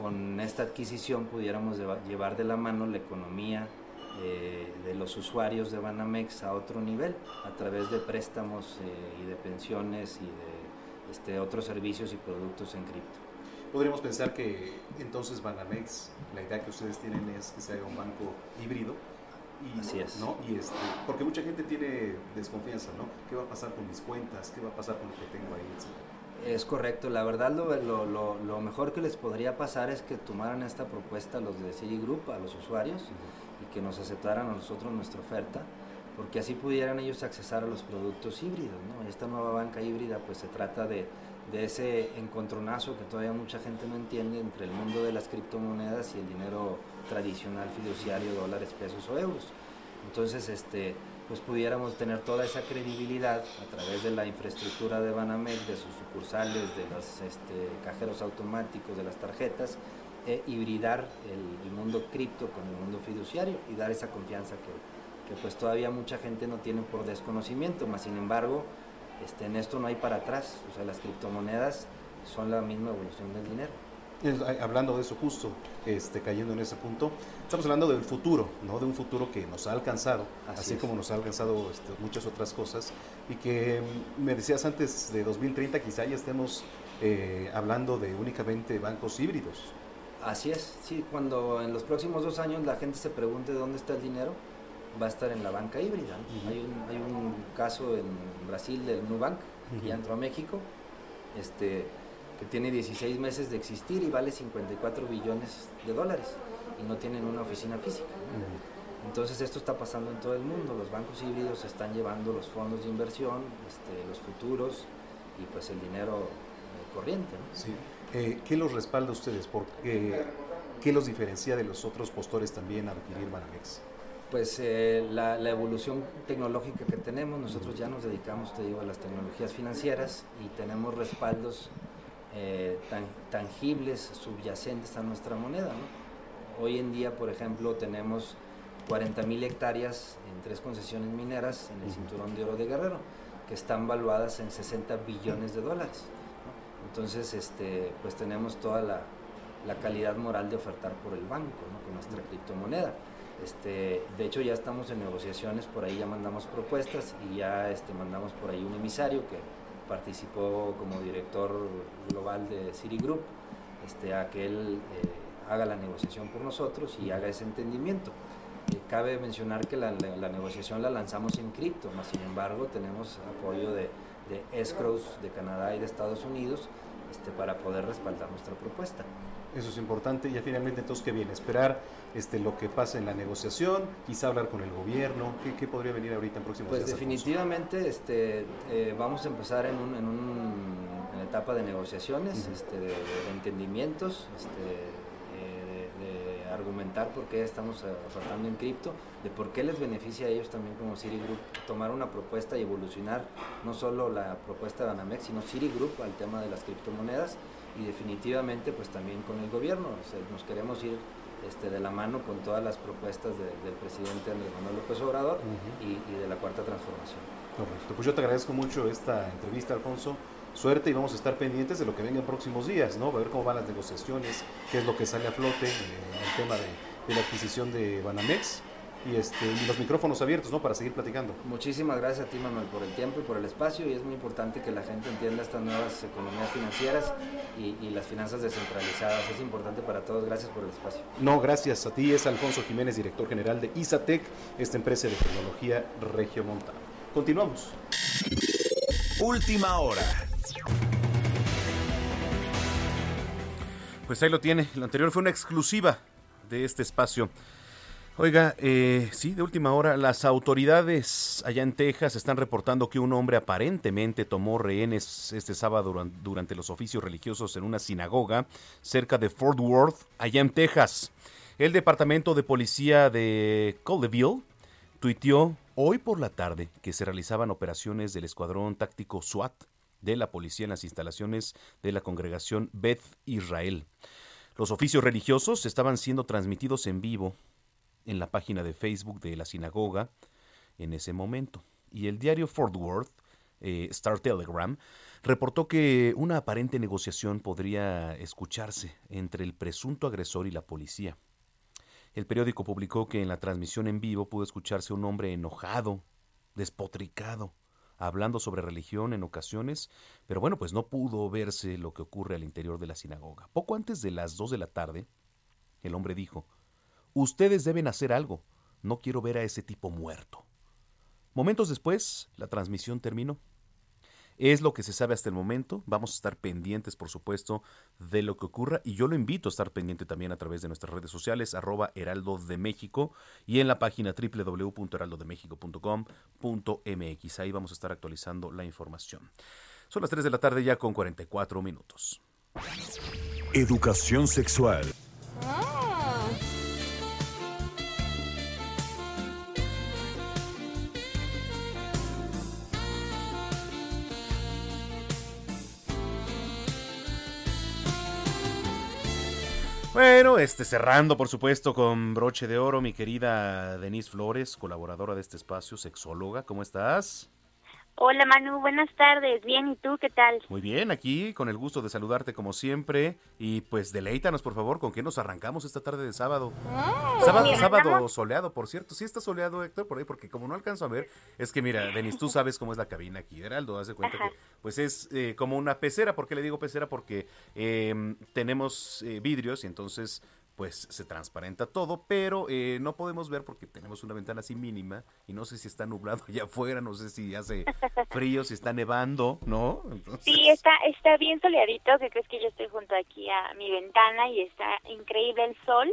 con esta adquisición pudiéramos lleva- llevar de la mano la economía eh, de los usuarios de Banamex a otro nivel a través de préstamos eh, y de pensiones y de este, otros servicios y productos en cripto. Podríamos pensar que entonces Banamex, la idea que ustedes tienen es que se haga un banco híbrido. Y, Así es. ¿no? Y este, porque mucha gente tiene desconfianza, ¿no? ¿Qué va a pasar con mis cuentas? ¿Qué va a pasar con lo que tengo ahí? Es correcto, la verdad lo, lo, lo- lo mejor que les podría pasar es que tomaran esta propuesta los de Citigroup, a los usuarios, y que nos aceptaran a nosotros nuestra oferta, porque así pudieran ellos accesar a los productos híbridos. ¿no? Esta nueva banca híbrida pues se trata de, de ese encontronazo que todavía mucha gente no entiende entre el mundo de las criptomonedas y el dinero tradicional fiduciario, dólares, pesos o euros. Entonces, este, pues pudiéramos tener toda esa credibilidad a través de la infraestructura de Banamex, de sus sucursales, de los este, cajeros automáticos, de las tarjetas, e hibridar el, el mundo cripto con el mundo fiduciario y dar esa confianza que, que pues todavía mucha gente no tiene por desconocimiento, más sin embargo, este, en esto no hay para atrás, o sea, las criptomonedas son la misma evolución del dinero. Hablando de eso justo, este, cayendo en ese punto, estamos hablando del futuro, ¿no? De un futuro que nos ha alcanzado, Así así, como nos ha alcanzado este, muchas otras cosas, y que mm, me decías antes de 2030 quizá ya estemos eh, hablando de únicamente bancos híbridos. Así es, sí, cuando en los próximos dos años la gente se pregunte dónde está el dinero, va a estar en la banca híbrida. ¿no? hay, un, hay un caso en Brasil del Nubank, que ya entró a México, este, que tiene 16 meses de existir y vale 54 billones de dólares y no tienen una oficina física. ¿no? Entonces esto está pasando en todo el mundo, los bancos híbridos están llevando los fondos de inversión, este, los futuros y pues el dinero eh, corriente. ¿no? Sí. Eh, ¿Qué los respalda a ustedes? Porque, ¿Qué los diferencia de los otros postores también a adquirir Banamex? Pues eh, la, la evolución tecnológica que tenemos, nosotros ya nos dedicamos, te digo, a las tecnologías financieras y tenemos respaldos eh, tan- tangibles, subyacentes a nuestra moneda. ¿no? Hoy en día, por ejemplo, tenemos 40.000 hectáreas en tres concesiones mineras en el cinturón de oro de Guerrero, que están valuadas en 60 billones de dólares. ¿no? Entonces, este, pues tenemos toda la, la calidad moral de ofertar por el banco, ¿no? con nuestra criptomoneda. Este, de hecho, ya estamos en negociaciones, por ahí ya mandamos propuestas y ya este, mandamos por ahí un emisario que participó como director global de Citigroup, este, a que él eh, haga la negociación por nosotros y haga ese entendimiento. Eh, cabe mencionar que la, negociación la lanzamos en cripto, mas sin embargo tenemos apoyo de, de escrows de Canadá y de Estados Unidos este, para poder respaldar nuestra propuesta. Eso es importante. Y finalmente, entonces, ¿qué viene? Esperar este, lo que pase en la negociación, quizá hablar con el gobierno. ¿Qué, qué podría venir ahorita en próximos Pues días? Alfonso? definitivamente este, eh, vamos a empezar en, un, en, un- en etapa de negociaciones, este, de, de entendimientos, este, eh, de, de argumentar por qué estamos eh, ofertando en cripto, de por qué les beneficia a ellos también como Citigroup tomar una propuesta y evolucionar no solo la propuesta de Banamex, sino Citigroup al tema de las criptomonedas y definitivamente pues también con el gobierno. nos queremos ir este, de la mano con todas las propuestas del presidente Andrés Manuel López Obrador y, y de la Cuarta Transformación. Correcto, pues yo te agradezco mucho esta entrevista, Alfonso suerte y vamos a estar pendientes de lo que venga en próximos días, ¿no? A ver cómo van las negociaciones, qué es lo que sale a flote en el tema de, la adquisición de Banamex y, este, y los micrófonos abiertos, ¿no? Para seguir platicando. Muchísimas gracias a ti, Manuel, por el tiempo y por el espacio y es muy importante que la gente entienda estas nuevas economías financieras y, y las finanzas descentralizadas. Es importante para todos. Gracias por el espacio. No, gracias a ti. Es Alfonso Jiménez, director general de ISATEC, esta empresa de tecnología regiomontana. Continuamos. Última hora. Pues ahí lo tiene. Lo anterior fue una exclusiva de este espacio. Oiga, eh, sí, de última hora, las autoridades allá en Texas están reportando que un hombre aparentemente tomó rehenes este sábado durante los oficios religiosos en una sinagoga cerca de Fort Worth, allá en Texas. El departamento de policía de Colville tuiteó hoy por la tarde que se realizaban operaciones del escuadrón táctico SWAT de la policía en las instalaciones de la congregación Beth Israel. Los oficios religiosos estaban siendo transmitidos en vivo en la página de Facebook de la sinagoga en ese momento. Y el diario Fort Worth, eh, Star Telegram, reportó que una aparente negociación podría escucharse entre el presunto agresor y la policía. El periódico publicó que en la transmisión en vivo pudo escucharse un hombre enojado, despotricado, hablando sobre religión en ocasiones, pero bueno, pues no pudo verse lo que ocurre al interior de la sinagoga. Poco antes de las dos de la tarde, el hombre dijo, Ustedes deben hacer algo, no quiero ver a ese tipo muerto. Momentos después, la transmisión terminó. Es lo que se sabe hasta el momento. Vamos a estar pendientes, por supuesto, de lo que ocurra. Y yo lo invito a estar pendiente también a través de nuestras redes sociales, arroba Heraldo de México y en la página www.heraldodemexico.com.mx. Ahí vamos a estar actualizando la información. Son las 3 de la tarde ya con 44 minutos. Educación sexual. Bueno, este cerrando por supuesto con broche de oro mi querida Denise Flores, colaboradora de este espacio, sexóloga, ¿cómo estás? Hola Manu, buenas tardes. Bien, ¿y tú qué tal? Muy bien, aquí con el gusto de saludarte como siempre y pues deleítanos por favor con qué nos arrancamos esta tarde de sábado. Mm, sábado, sábado soleado, por cierto. Sí está soleado Héctor por ahí porque como no alcanzo a ver, es que mira, Denis, tú sabes cómo es la cabina aquí, Heraldo, hace cuenta que pues es eh, como una pecera, ¿por qué le digo pecera? Porque em, tenemos eh, vidrios y entonces pues se transparenta todo, pero eh, no podemos ver porque tenemos una ventana así mínima y no sé si está nublado allá afuera, no sé si hace frío, si está nevando, ¿no? Sí, está, está bien soleadito, que crees que yo estoy junto aquí a mi ventana y está increíble el sol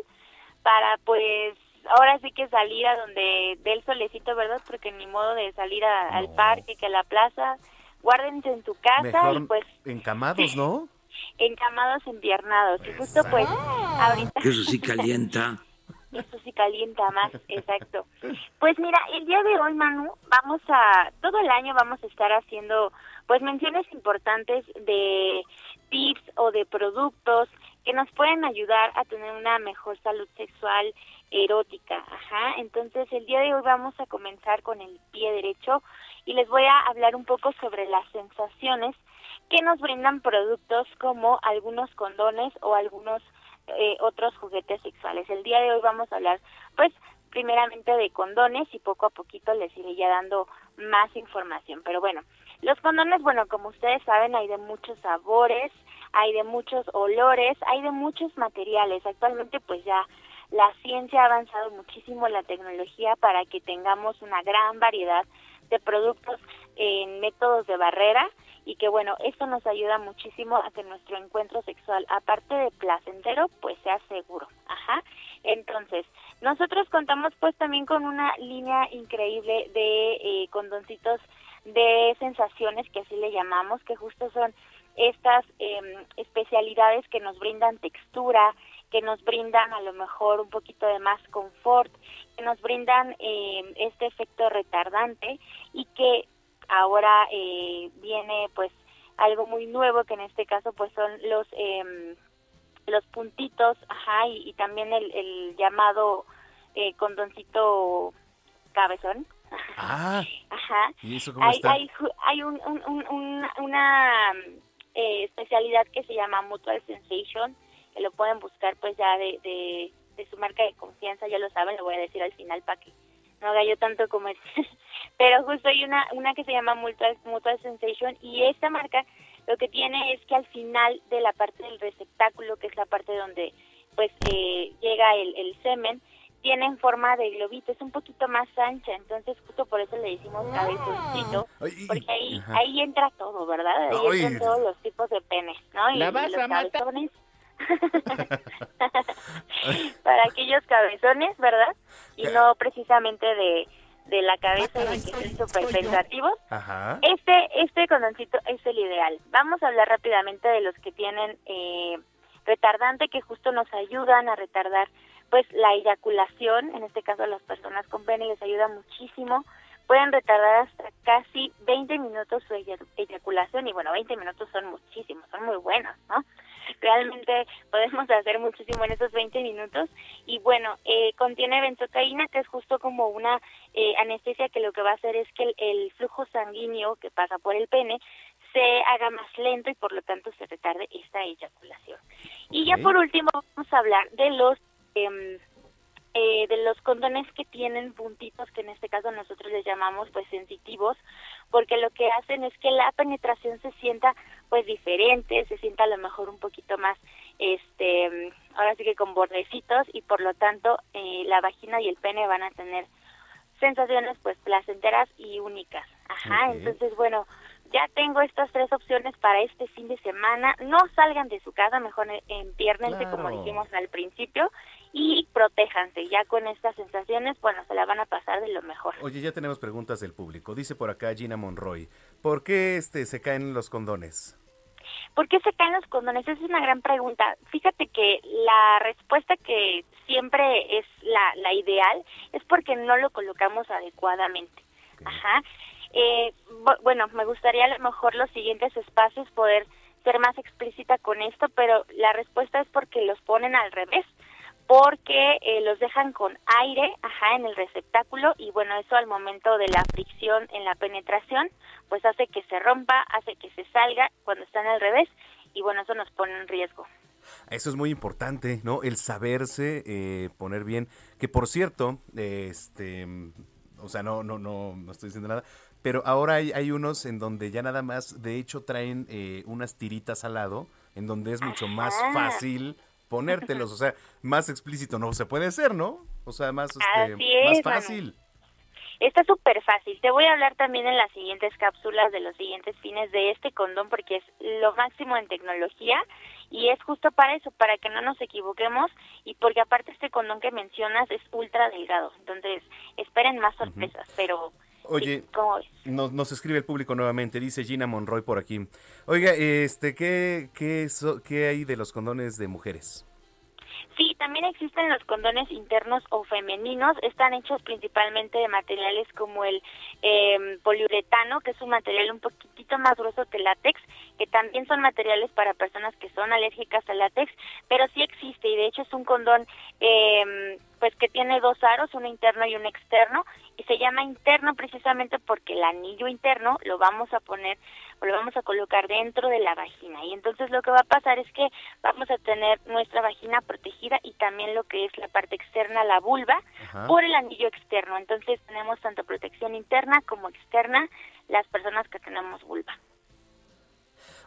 para pues ahora sí que salir a donde dé el solecito, ¿verdad? Porque ni modo de salir al parque, que a la plaza, guárdense en su casa y pues... Encamados, ¿no? Encamados, empiernados. Y justo pues ahorita... Eso sí calienta. Eso sí calienta más, exacto. Pues mira, el día de hoy, Manu, vamos a, todo el año vamos a estar haciendo, pues, menciones importantes de tips o de productos que nos pueden ayudar a tener una mejor salud sexual erótica. Ajá. Entonces, el día de hoy vamos a comenzar con el pie derecho y les voy a hablar un poco sobre las sensaciones que nos brindan productos como algunos condones o algunos eh, otros juguetes sexuales. El día de hoy vamos a hablar, pues, primeramente de condones y poco a poquito les iré ya dando más información. Pero bueno, los condones, bueno, como ustedes saben, hay de muchos sabores, hay de muchos olores, hay de muchos materiales. Actualmente, pues ya la ciencia ha avanzado muchísimo la tecnología para que tengamos una gran variedad de productos en métodos de barrera y que bueno, esto nos ayuda muchísimo a que nuestro encuentro sexual, aparte de placentero, pues sea seguro. Ajá. Entonces, nosotros contamos pues también con una línea increíble de eh, condoncitos de sensaciones, que así le llamamos, que justo son estas em, especialidades que nos brindan textura, que nos brindan a lo mejor un poquito de más confort, que nos brindan eh, este efecto retardante y que ahora eh, viene pues algo muy nuevo que en este caso pues son los em, los puntitos, ajá, y, también el, el llamado eh, condoncito cabezón. Ah. Ajá. ¿Y eso cómo hay, está? hay, hay un, un- un- un- una eh, especialidad que se llama Mutual Sensation, que lo pueden buscar pues ya de, de, de su marca de confianza, ya lo saben, lo voy a decir al final para que no haga yo tanto comercial. Pero justo hay una, una que se llama Mutual, Mutual Sensation y esta marca lo que tiene es que al final de la parte del receptáculo, que es la parte donde pues eh, llega el, el semen, tiene en forma de globito, es un poquito más ancha, entonces justo por eso le decimos cabezoncito, porque ahí, Ajá. ahí entra todo, ¿verdad? Ahí Ay. entran todos los tipos de penes, ¿no? Y, La y vas los a matar. Para aquellos cabezones, ¿verdad? Y no precisamente de, de la cabeza y de que estén súper pensativos. Ajá. Este, este condoncito es el ideal. Vamos a hablar rápidamente de los que tienen eh, retardante, que justo nos ayudan a retardar pues la eyaculación, en este caso a las personas con pene les ayuda muchísimo. Pueden retardar hasta casi 20 minutos su eya- eyaculación y bueno, 20 minutos son muchísimos, son muy buenos, ¿no? Realmente podemos hacer muchísimo en esos 20 minutos y bueno, eh, contiene benzocaína que es justo como una eh, anestesia que lo que va a hacer es que el, el flujo sanguíneo que pasa por el pene se haga más lento y por lo tanto se retarde esta eyaculación. Y ya por último vamos a hablar de los em, eh, de los condones que tienen puntitos, que en este caso nosotros les llamamos pues sensitivos, porque lo que hacen es que la penetración se sienta pues diferente, se sienta a lo mejor un poquito más, este, ahora sí que con bordecitos y por lo tanto eh, la vagina y el pene van a tener sensaciones pues placenteras y únicas. Ajá, entonces bueno, ya tengo estas tres opciones para este fin de semana. No salgan de su casa, mejor eh, empiérnense como Claro. dijimos al principio y protéjanse. Ya con estas sensaciones, bueno, se la van a pasar de lo mejor. Oye, ya tenemos preguntas del público. Dice por acá Gina Monroy, ¿por qué este se caen los condones? ¿Por qué se caen los condones? Esa es una gran pregunta. Fíjate que la respuesta que siempre es la, la ideal es porque no lo colocamos adecuadamente. Ajá. Eh, bu- bueno, me gustaría a lo mejor los siguientes espacios poder ser más explícita con esto, pero la respuesta es porque los ponen al revés, porque eh, los dejan con aire, ajá, en el receptáculo y bueno, eso al momento de la fricción en la penetración, pues hace que se rompa, hace que se salga cuando están al revés y bueno, eso nos pone en riesgo. Eso es muy importante, ¿no? El saberse eh, poner bien. Que por cierto, este, o sea, no, no, no, no estoy diciendo nada. Pero ahora hay, hay unos en donde ya nada más, de hecho, traen eh, unas tiritas al lado, en donde es mucho más fácil ponértelos. O sea, más explícito no se puede hacer, ¿no? O sea, más, este, es, más Manu. fácil. Está súper fácil. Te voy a hablar también en las siguientes cápsulas de los siguientes fines de este condón porque es lo máximo en tecnología y es justo para eso, para que no nos equivoquemos y porque aparte este condón que mencionas es ultra delgado. Entonces, esperen más sorpresas, pero Oye, nos, nos escribe el público nuevamente, dice Gina Monroy por aquí. Oiga, este, ¿qué, qué, so- qué hay de los condones de mujeres? Sí, también existen los condones internos o femeninos. Están hechos principalmente de materiales como el eh, poliuretano, que es un material un poquitito más grueso que látex, que también son materiales para personas que son alérgicas al látex, pero sí existe y de hecho es un condón eh, pues que tiene dos aros, uno interno y uno externo, y se llama interno precisamente porque el anillo interno lo vamos a poner o lo vamos a colocar dentro de la vagina y entonces lo que va a pasar es que vamos a tener nuestra vagina protegida y también lo que es la parte externa, la vulva, Ajá. por el anillo externo. Entonces tenemos tanto protección interna como externa las personas que tenemos vulva.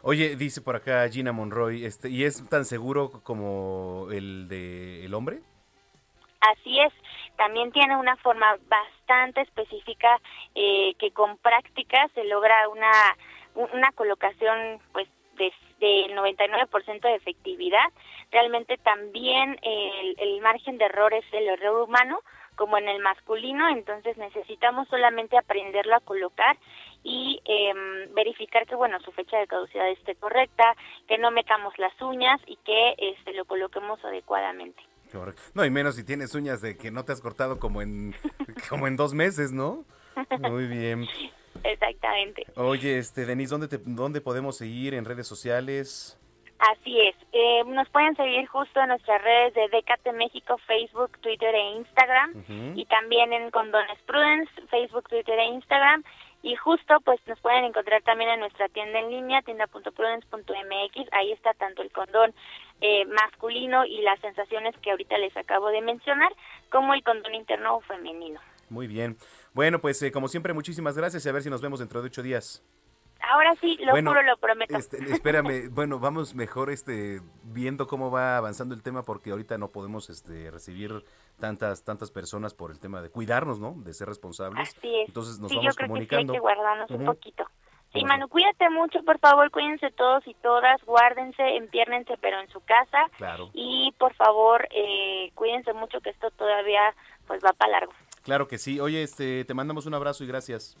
Oye, dice por acá Gina Monroy, este, ¿y es tan seguro como el de el hombre? Así es, también tiene una forma bastante específica eh, que con práctica se logra una, una colocación pues de, del 99% de efectividad. Realmente también el, el margen de error es el error humano, como en el masculino, entonces necesitamos solamente aprenderlo a colocar y em, verificar que bueno su fecha de caducidad esté correcta, que no metamos las uñas y que este lo coloquemos adecuadamente. No, y menos si tienes uñas de que no te has cortado como en como en dos meses, ¿no? Muy bien. Exactamente. Oye, este, Denise, ¿dónde, te, ¿dónde podemos seguir en redes sociales? Así es. Eh, nos pueden seguir justo en nuestras redes de Decate México, Facebook, Twitter e Instagram. Y también en Condones Prudence, Facebook, Twitter e Instagram. Y justo pues nos pueden encontrar también en nuestra tienda en línea, tienda.prudence.mx. Ahí está tanto el condón eh, masculino y las sensaciones que ahorita les acabo de mencionar, como el condón interno o femenino. Muy bien. Bueno, pues eh, como siempre, muchísimas gracias y a ver si nos vemos dentro de ocho días. Ahora sí, lo juro, lo prometo. Este, espérame, bueno, vamos mejor este viendo cómo va avanzando el tema porque ahorita no podemos este recibir tantas tantas personas por el tema de cuidarnos, ¿no? De ser responsables. Así es. Entonces nos sí, vamos yo creo comunicando. Que sí hay que guardarnos un poquito. Sí, Manu, cuídate mucho, por favor, cuídense todos y todas, guárdense, empiérnense, pero en su casa. Claro. Y por favor, eh, cuídense mucho que esto todavía pues va para largo. Claro que sí. Oye, este, te mandamos un abrazo y gracias.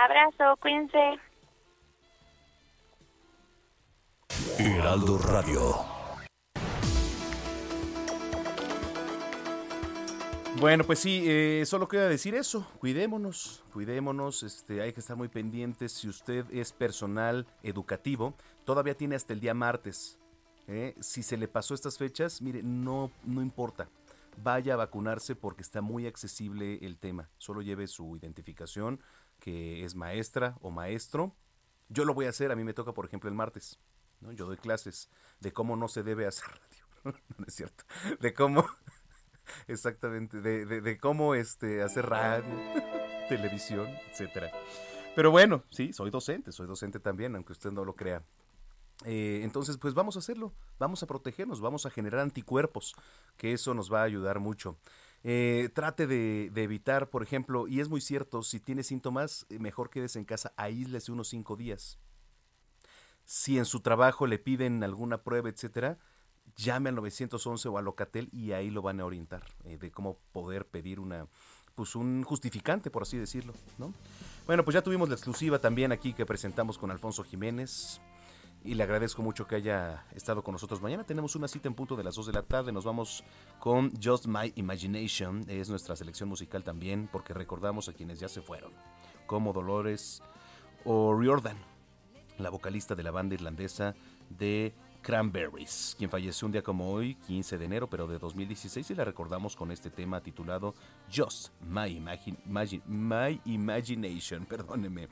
Abrazo, cuídense. Heraldo Radio. Bueno, pues sí, eh, solo queda decir eso, cuidémonos, cuidémonos, este, hay que estar muy pendientes. Si usted es personal educativo, todavía tiene hasta el día martes. ¿eh? Si se le pasó estas fechas, mire, no, no importa, vaya a vacunarse porque está muy accesible el tema. Solo lleve su identificación, que es maestra o maestro. Yo lo voy a hacer, a mí me toca, por ejemplo, el martes. ¿no? Yo doy clases de cómo no se debe hacer radio. no es cierto. De cómo, exactamente, de, de, de cómo este, hacer radio, televisión, etcétera. Pero bueno, sí, soy docente, soy docente también, aunque usted no lo crea. Eh, entonces, pues vamos a hacerlo, vamos a protegernos, vamos a generar anticuerpos, que eso nos va a ayudar mucho. Eh, trate de, evitar, por ejemplo, y es muy cierto, si tiene síntomas, eh, mejor quédese en casa, aíslese unos cinco días. Si en su trabajo le piden alguna prueba, etcétera, llame al 911 o al Locatel y ahí lo van a orientar de cómo poder pedir una pues un justificante, por así decirlo, ¿no? Bueno, pues ya tuvimos la exclusiva también aquí que presentamos con Alfonso Jiménez y le agradezco mucho que haya estado con nosotros. Mañana tenemos una cita en punto de las 2 de la tarde. Nos vamos con Just My Imagination. Es nuestra selección musical también, porque recordamos a quienes ya se fueron, como Dolores O'Riordan, la vocalista de la banda irlandesa de Cranberries, quien falleció un día como hoy, 15 de enero, pero de 2016, y la recordamos con este tema titulado Just My, Imagine, Imagine, My Imagination, perdóneme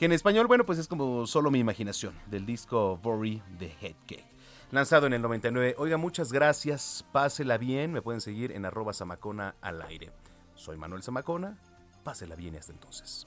que en español, bueno, pues es como solo mi imaginación, del disco Worry the Headcake. Lanzado en el 99. Oiga, muchas gracias, pásela bien, me pueden seguir en arroba zamacona al aire. Soy Manuel Zamacona, pásela bien y hasta entonces.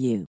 you.